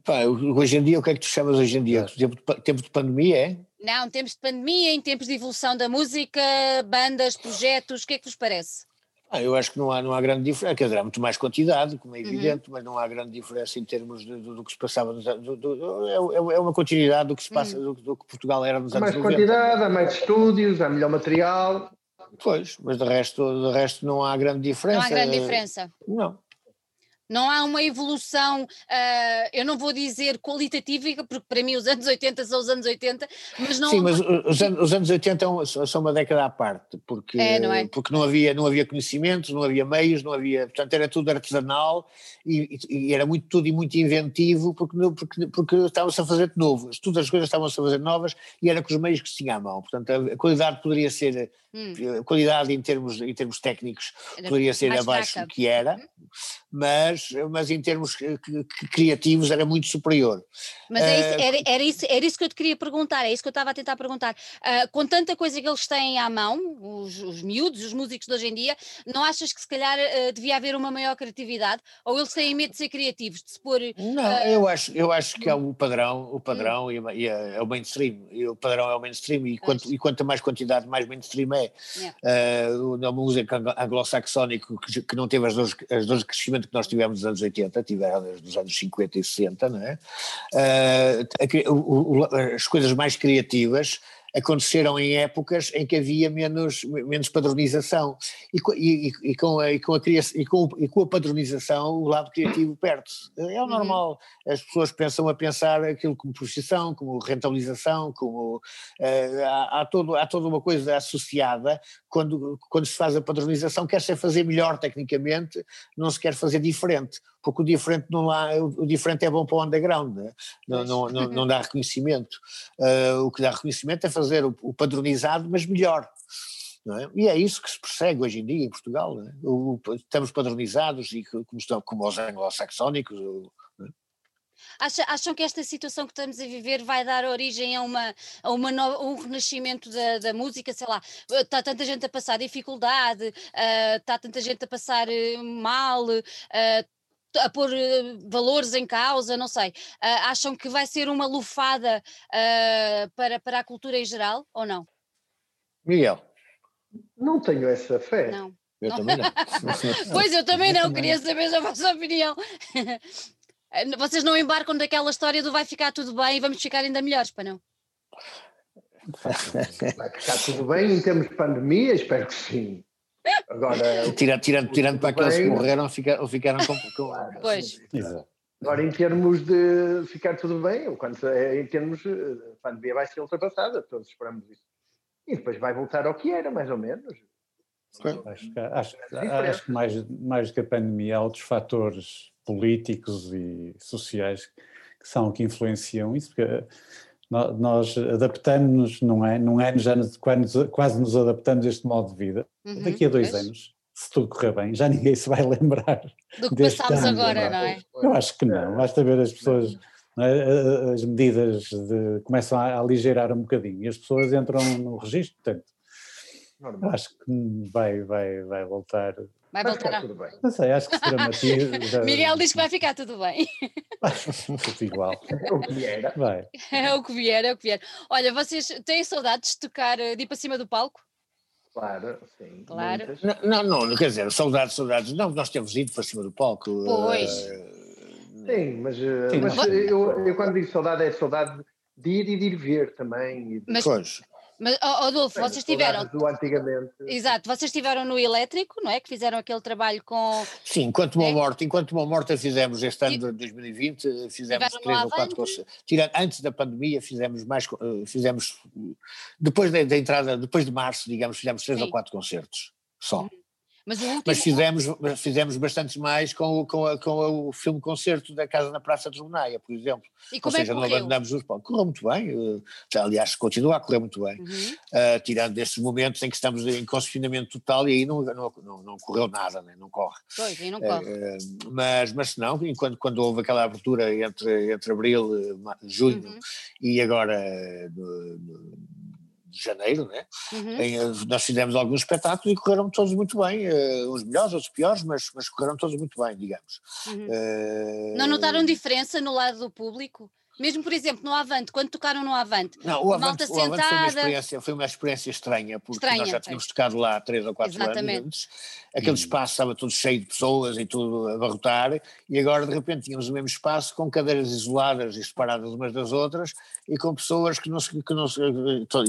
Pá, hoje em dia, o que é que tu chamas hoje em dia? Tempo de, tempo de pandemia, é? Não, tempos de pandemia, em tempos de evolução da música, bandas, projetos, o que é que vos parece? Ah, eu acho que não há, não há grande diferença, quer dizer, há muito mais quantidade, como é uhum. evidente, uhum. mas não há grande diferença em termos de, do, do, que se passava, nos, do, do, é, é, é uma continuidade do que se passa, uhum. do, que Portugal era nos há anos mais 90. Mais quantidade, há mais estúdios, há melhor material. Pois, mas de resto, de resto não há grande diferença. Não há grande diferença. Não. Não há uma evolução, uh, eu não vou dizer qualitativa, porque para mim os anos 80 são os anos 80, mas não. Sim, mas os, anos, os anos 80 são uma década à parte, porque, é, não, é? porque não, havia, não havia conhecimentos, não havia meios, não havia. Portanto, era tudo artesanal e, e era muito tudo e muito inventivo, porque, porque, porque estava-se a fazer de novo. Todas as coisas estavam-se a fazer novas e era com os meios que se tinha à mão. Portanto, a, a qualidade poderia ser. Hum. A qualidade em termos, em termos técnicos era poderia ser abaixo fraca. do que era, uhum. mas mas, mas em termos criativos era muito superior. Mas é isso, era, era, isso, era isso que eu te queria perguntar, é isso que eu estava a tentar perguntar. Uh, com tanta coisa que eles têm à mão, os, os miúdos, os músicos de hoje em dia, não achas que se calhar uh, devia haver uma maior criatividade? Ou eles têm medo de ser criativos, de se pôr. Não, uh, eu, acho, eu acho que é o padrão, o padrão hum. e, é, é, o mainstream. E o padrão é o mainstream e quanto, e quanto mais quantidade, mais mainstream é. Yeah. Uh, na música anglo-saxónico que, que, não teve as dores, as dores de crescimento que nós tivemos nos anos 80, tiveram desde os anos 50 e 60, não é? Uh, as coisas mais criativas aconteceram em épocas em que havia menos, menos padronização e, e, e, com a, e, com a criação, e, com, e com a padronização o lado criativo perde-se. É o uhum. normal, as pessoas pensam a pensar aquilo como profissão, como rentabilização, como uh, há, há, todo, há toda uma coisa associada quando, quando se faz a padronização, quer-se fazer melhor tecnicamente, não se quer fazer diferente porque o diferente não lá, o diferente é bom para o underground, né? não, não, não, não, dá reconhecimento. Uh, o que dá reconhecimento é fazer o, o padronizado, mas melhor. É? E é isso que se persegue hoje em dia em Portugal. É? O, estamos padronizados e como, estão, como os anglo-saxónicos. É? Acham que esta situação que estamos a viver vai dar origem a, uma, a uma no, um renascimento da, da, música? Sei lá, está tanta gente a passar dificuldade, uh, está tanta gente a passar eh, mal, uh, a pôr eh, valores em causa, não sei. Uh, acham que vai ser uma lufada uh, para, para a cultura em geral ou não? Miguel. Não tenho essa fé. Não. Eu não. também não. pois eu também não, queria saber a vossa opinião. Vocês não embarcam daquela história do vai ficar tudo bem e vamos ficar ainda melhores, para não? Vai ficar tudo bem em termos de pandemia, espero que sim. Agora, tirando, tirando, tirando para aqueles que morreram ou ficaram com. com... Pois. Agora, em termos de ficar tudo bem, quando, é, em termos. A pandemia vai ser ultrapassada, todos esperamos isso. E depois vai voltar ao que era, mais ou menos. Acho, acho, acho que mais, mais do que a pandemia, há outros fatores políticos e sociais que são que influenciam isso, porque nós adaptamos-nos, não é? Num ano já nos, quase, quase nos adaptamos a este modo de vida. Uhum, Daqui a dois pois. anos, se tudo correr bem, já ninguém se vai lembrar. Do que passámos agora, não é? Eu acho que não. Basta ver as pessoas, é? as medidas de, começam a aligerar um bocadinho e as pessoas entram no registro, portanto. Acho que vai, vai, vai voltar Vai voltar a... tudo bem. Não sei, acho que se dramatiza. Miguel diz que vai ficar tudo bem. tudo igual. É o que vier. Vai. É o que vier, é o que vier. Olha, vocês têm saudades de tocar, de ir para cima do palco? Claro, sim. Claro. Não, não, não, quer dizer, saudades, saudades. Não, nós temos ido para cima do palco. Pois. Uh, sim, mas, eh, sim, mas eu, eu, quando digo saudade é saudade de ir e de ir ver também. Mas, pois. Mas, oh, Adolfo, vocês estiveram. Do antigamente. Exato, vocês estiveram no elétrico, não é? Que fizeram aquele trabalho com. Sim, enquanto uma é? morte, enquanto uma morte fizemos este ano de 2020, fizemos três ou quatro concertos. Tirando, antes da pandemia, fizemos mais. Eh, fizemos. Depois da, da entrada, depois de março, digamos, fizemos três Sim. ou quatro concertos só. Uhum. Mas, último... Mas, fizemos, fizemos bastantes mais com, o, com, a, com o filme concerto da Casa na Praça de Jornaia, por exemplo. E como Ou seja, é não abandonamos os palcos. Correu muito bem, uh, aliás, continua a correr muito bem, uhum. uh, tirando destes momentos em que estamos em confinamento total e aí não, não, não, não correu nada, né? não corre. Pois, aí não corre. Uh, mas, mas não, enquanto, quando houve aquela abertura entre, entre abril, junho uhum. e agora de janeiro, né? Uhum. Em, nós fizemos alguns espetáculos e correram todos muito bem, uh, uns melhores, outros piores, mas, mas correram todos muito bem, digamos. Uhum. Uh, Não notaram diferença no lado do público? Mesmo, por exemplo, no Avante, quando tocaram no Avante, não, o Avante, o Avante foi, uma experiência, foi uma experiência estranha, porque estranha, nós já tínhamos tocado lá três ou quatro Exatamente. anos antes, aquele hum. espaço estava tudo cheio de pessoas e tudo a barrotar, e agora de repente tínhamos o mesmo espaço com cadeiras isoladas e separadas umas das outras, e com pessoas que não se, que não se,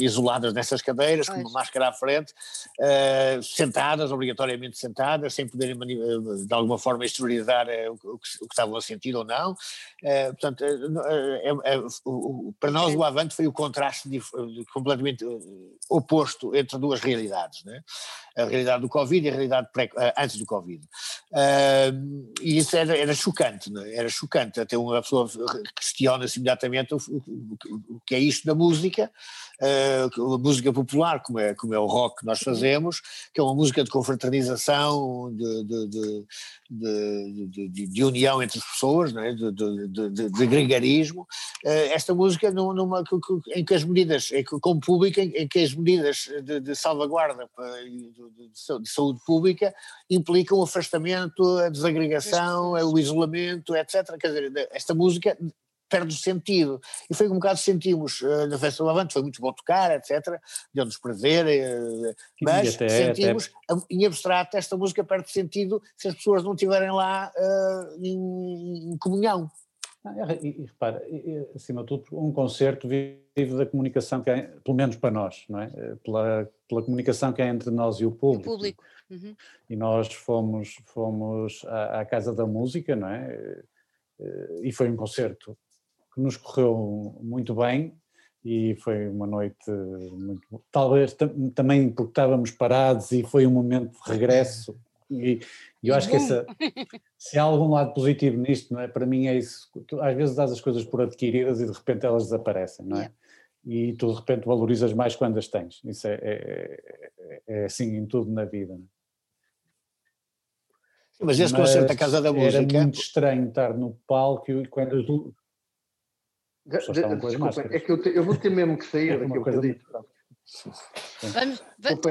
isoladas nessas cadeiras, pois. com uma máscara à frente, uh, sentadas, obrigatoriamente sentadas, sem poderem de alguma forma exteriorizar uh, o, que, o, que, estavam a sentir ou não. Uh, portanto, é, é, para nós o Avante foi o contraste de, de, completamente oposto entre duas realidades, né? a realidade do Covid e a realidade pré, antes do Covid. E isso era, era chocante, né? era chocante, até uma pessoa questiona-se imediatamente o, o, o, que é isto da música, uh, a música popular, como é, como é o rock que nós fazemos, que é uma música de confraternização, de, de, de, de, união entre as pessoas, é? de, gregarismo. Uh, esta música numa, em que as medidas, em que, como pública, em, em, que as medidas de, salvaguarda de, saúde pública implicam o afastamento, a desagregação, o isolamento, etc. Quer dizer, esta música perde o sentido. E foi um bocado sentimos uh, na Festa do Avante, foi muito bom tocar, etc., deu-nos prazer, uh, mas até, sentimos, até... em abstrato, esta música perde sentido se as pessoas não estiverem lá uh, em, em, comunhão. E, e repara, acima de tudo, um concerto vive da comunicação que é, pelo menos para nós, não é? Pela, pela comunicação que é entre nós e o público. O público. Uhum. E nós fomos, fomos à, à, Casa da Música, não é? E foi um concerto que nos correu muito bem e foi uma noite muito. Talvez também porque estávamos parados e foi um momento de regresso. E, e eu acho que essa, se há algum lado positivo nisto, não é? Para mim é isso. Tu, às vezes dás as coisas por adquiridas e de repente elas desaparecem, não é? Yeah. E tu de repente valorizas mais quando as tens. Isso é, é, é, é assim em tudo na vida. Não é? Mas esse concerto da Casa da Música. Era muito estranho estar no palco e quando Desculpa, é que eu, te, eu, vou ter mesmo que sair daqui um bocadinho. Vamos,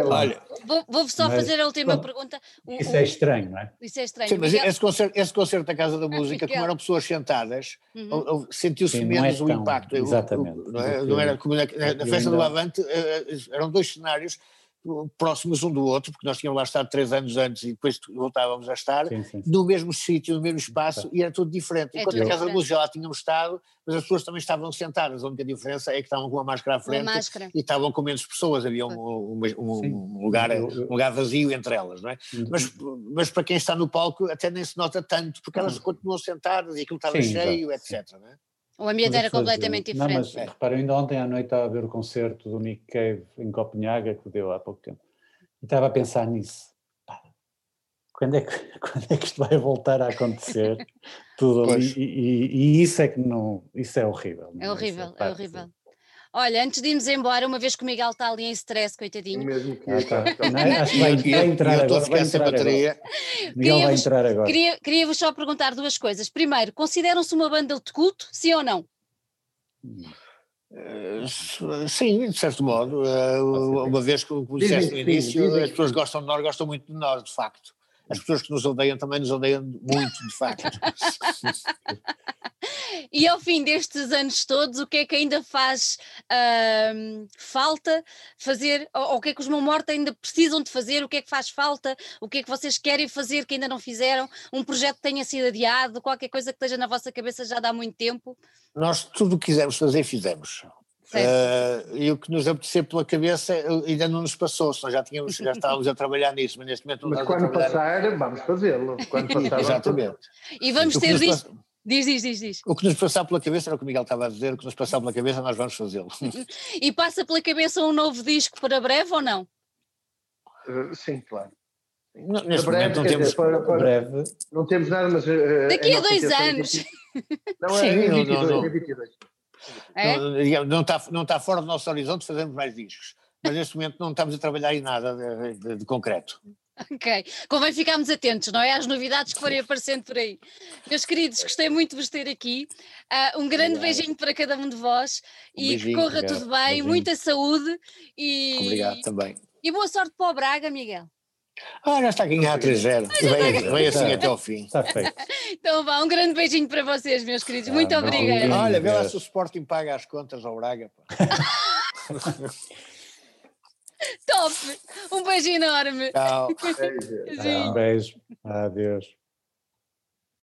Olha, vou, vou só mas, fazer a última pergunta. O, isso é estranho, não é? Isso é estranho. Sim, mas esse concerto, esse concerto da Casa da Música, como eram pessoas sentadas, uhum. sentiu-se menos é o impacto. Exatamente. não, é? não era como na, na festa do Avante, eh, eh, eram dois cenários próximos um do outro, porque nós tínhamos lá estado três anos antes e depois voltávamos a estar, sim, sim, sim. no mesmo sítio, no mesmo espaço, e era tudo diferente. É Enquanto na Casa da Luz já lá tínhamos estado, mas as pessoas também estavam sentadas, a única diferença é que estavam com a máscara à frente máscara. e estavam com menos pessoas, havia um, um, um, um lugar, um lugar vazio entre elas, não é? Mas, mas para quem está no palco até nem se nota tanto, porque elas continuam sentadas e aquilo estava cheio, etc. Não é? O ambiente era completamente diferente. Não, mas é. repara, ainda ontem à noite estava a ver o concerto do Nick Cave em Copenhaga, que deu há pouco tempo, e estava a pensar nisso. quando é, que, quando é que isto vai voltar a acontecer? Tudo ali, e, e, e, isso é que não, isso é horrível. É, é horrível, é, é horrível. Olha, antes de irmos embora, uma vez que o Miguel está ali em stress, coitadinho. Mesmo que ah, tá. Acho que vai, vai entrar eu agora. Vai entrar bateria. Agora. Miguel vai entrar agora. Queria-vos queria só perguntar duas coisas. Primeiro, consideram-se uma banda de culto, sim ou não? Uh, sim, de certo modo. Uh, uma vez que, como disseste no início, as pessoas gostam de nós, gostam muito de nós, de facto. As pessoas que nos odeiam também nos odeiam muito, de facto. e ao fim destes anos todos, o que é que ainda faz uh, falta fazer, ou, ou, o que é que os Mão Morta ainda precisam de fazer, o que é que faz falta, o que é que vocês querem fazer que ainda não fizeram, um projeto que tenha sido adiado, qualquer coisa que esteja na vossa cabeça já há muito tempo? Nós tudo o que quisermos fazer, fizemos. Uh, e o que nos apetecer pela cabeça ainda não nos passou, senão já, tínhamos, já estávamos a trabalhar nisso, mas neste momento não Mas quando passar, vamos fazê-lo. Quando passar, Exatamente. E vamos ter visto. Diz, diz, diz, diz. O que nos passar pela cabeça era o que o Miguel estava a dizer, o que nos passar pela cabeça nós vamos fazê-lo. e passa pela cabeça um novo disco para breve ou não? Uh, sim, claro. Não, neste breve, momento não temos, para, para, breve. não temos nada, mas... Uh, Daqui a dois anos. Não, é, sim, é, 22, não, não. é 22. É? Não, está, não está fora do nosso horizonte fazermos mais discos, mas neste momento não estamos a trabalhar em nada de, de, de concreto. Ok, convém ficarmos atentos, não é? Às novidades que forem aparecendo por aí. Meus queridos, gostei muito de vos ter aqui. Uh, um grande obrigado. beijinho para cada um de vós um e beijinho, que corra obrigado. tudo bem, beijinho. muita saúde e. Obrigado também. E boa sorte para o Braga, Miguel. Ah, já está aqui em A3-0. Vem, vem assim até ao fim. Está feito. Então vá, um grande beijinho para vocês, meus queridos. Ah, Muito obrigada. Olha, vê lá se o Sporting paga as contas ao Braga. Top! Um beijo enorme. Tchau. Beijo. Um beijo. Adeus.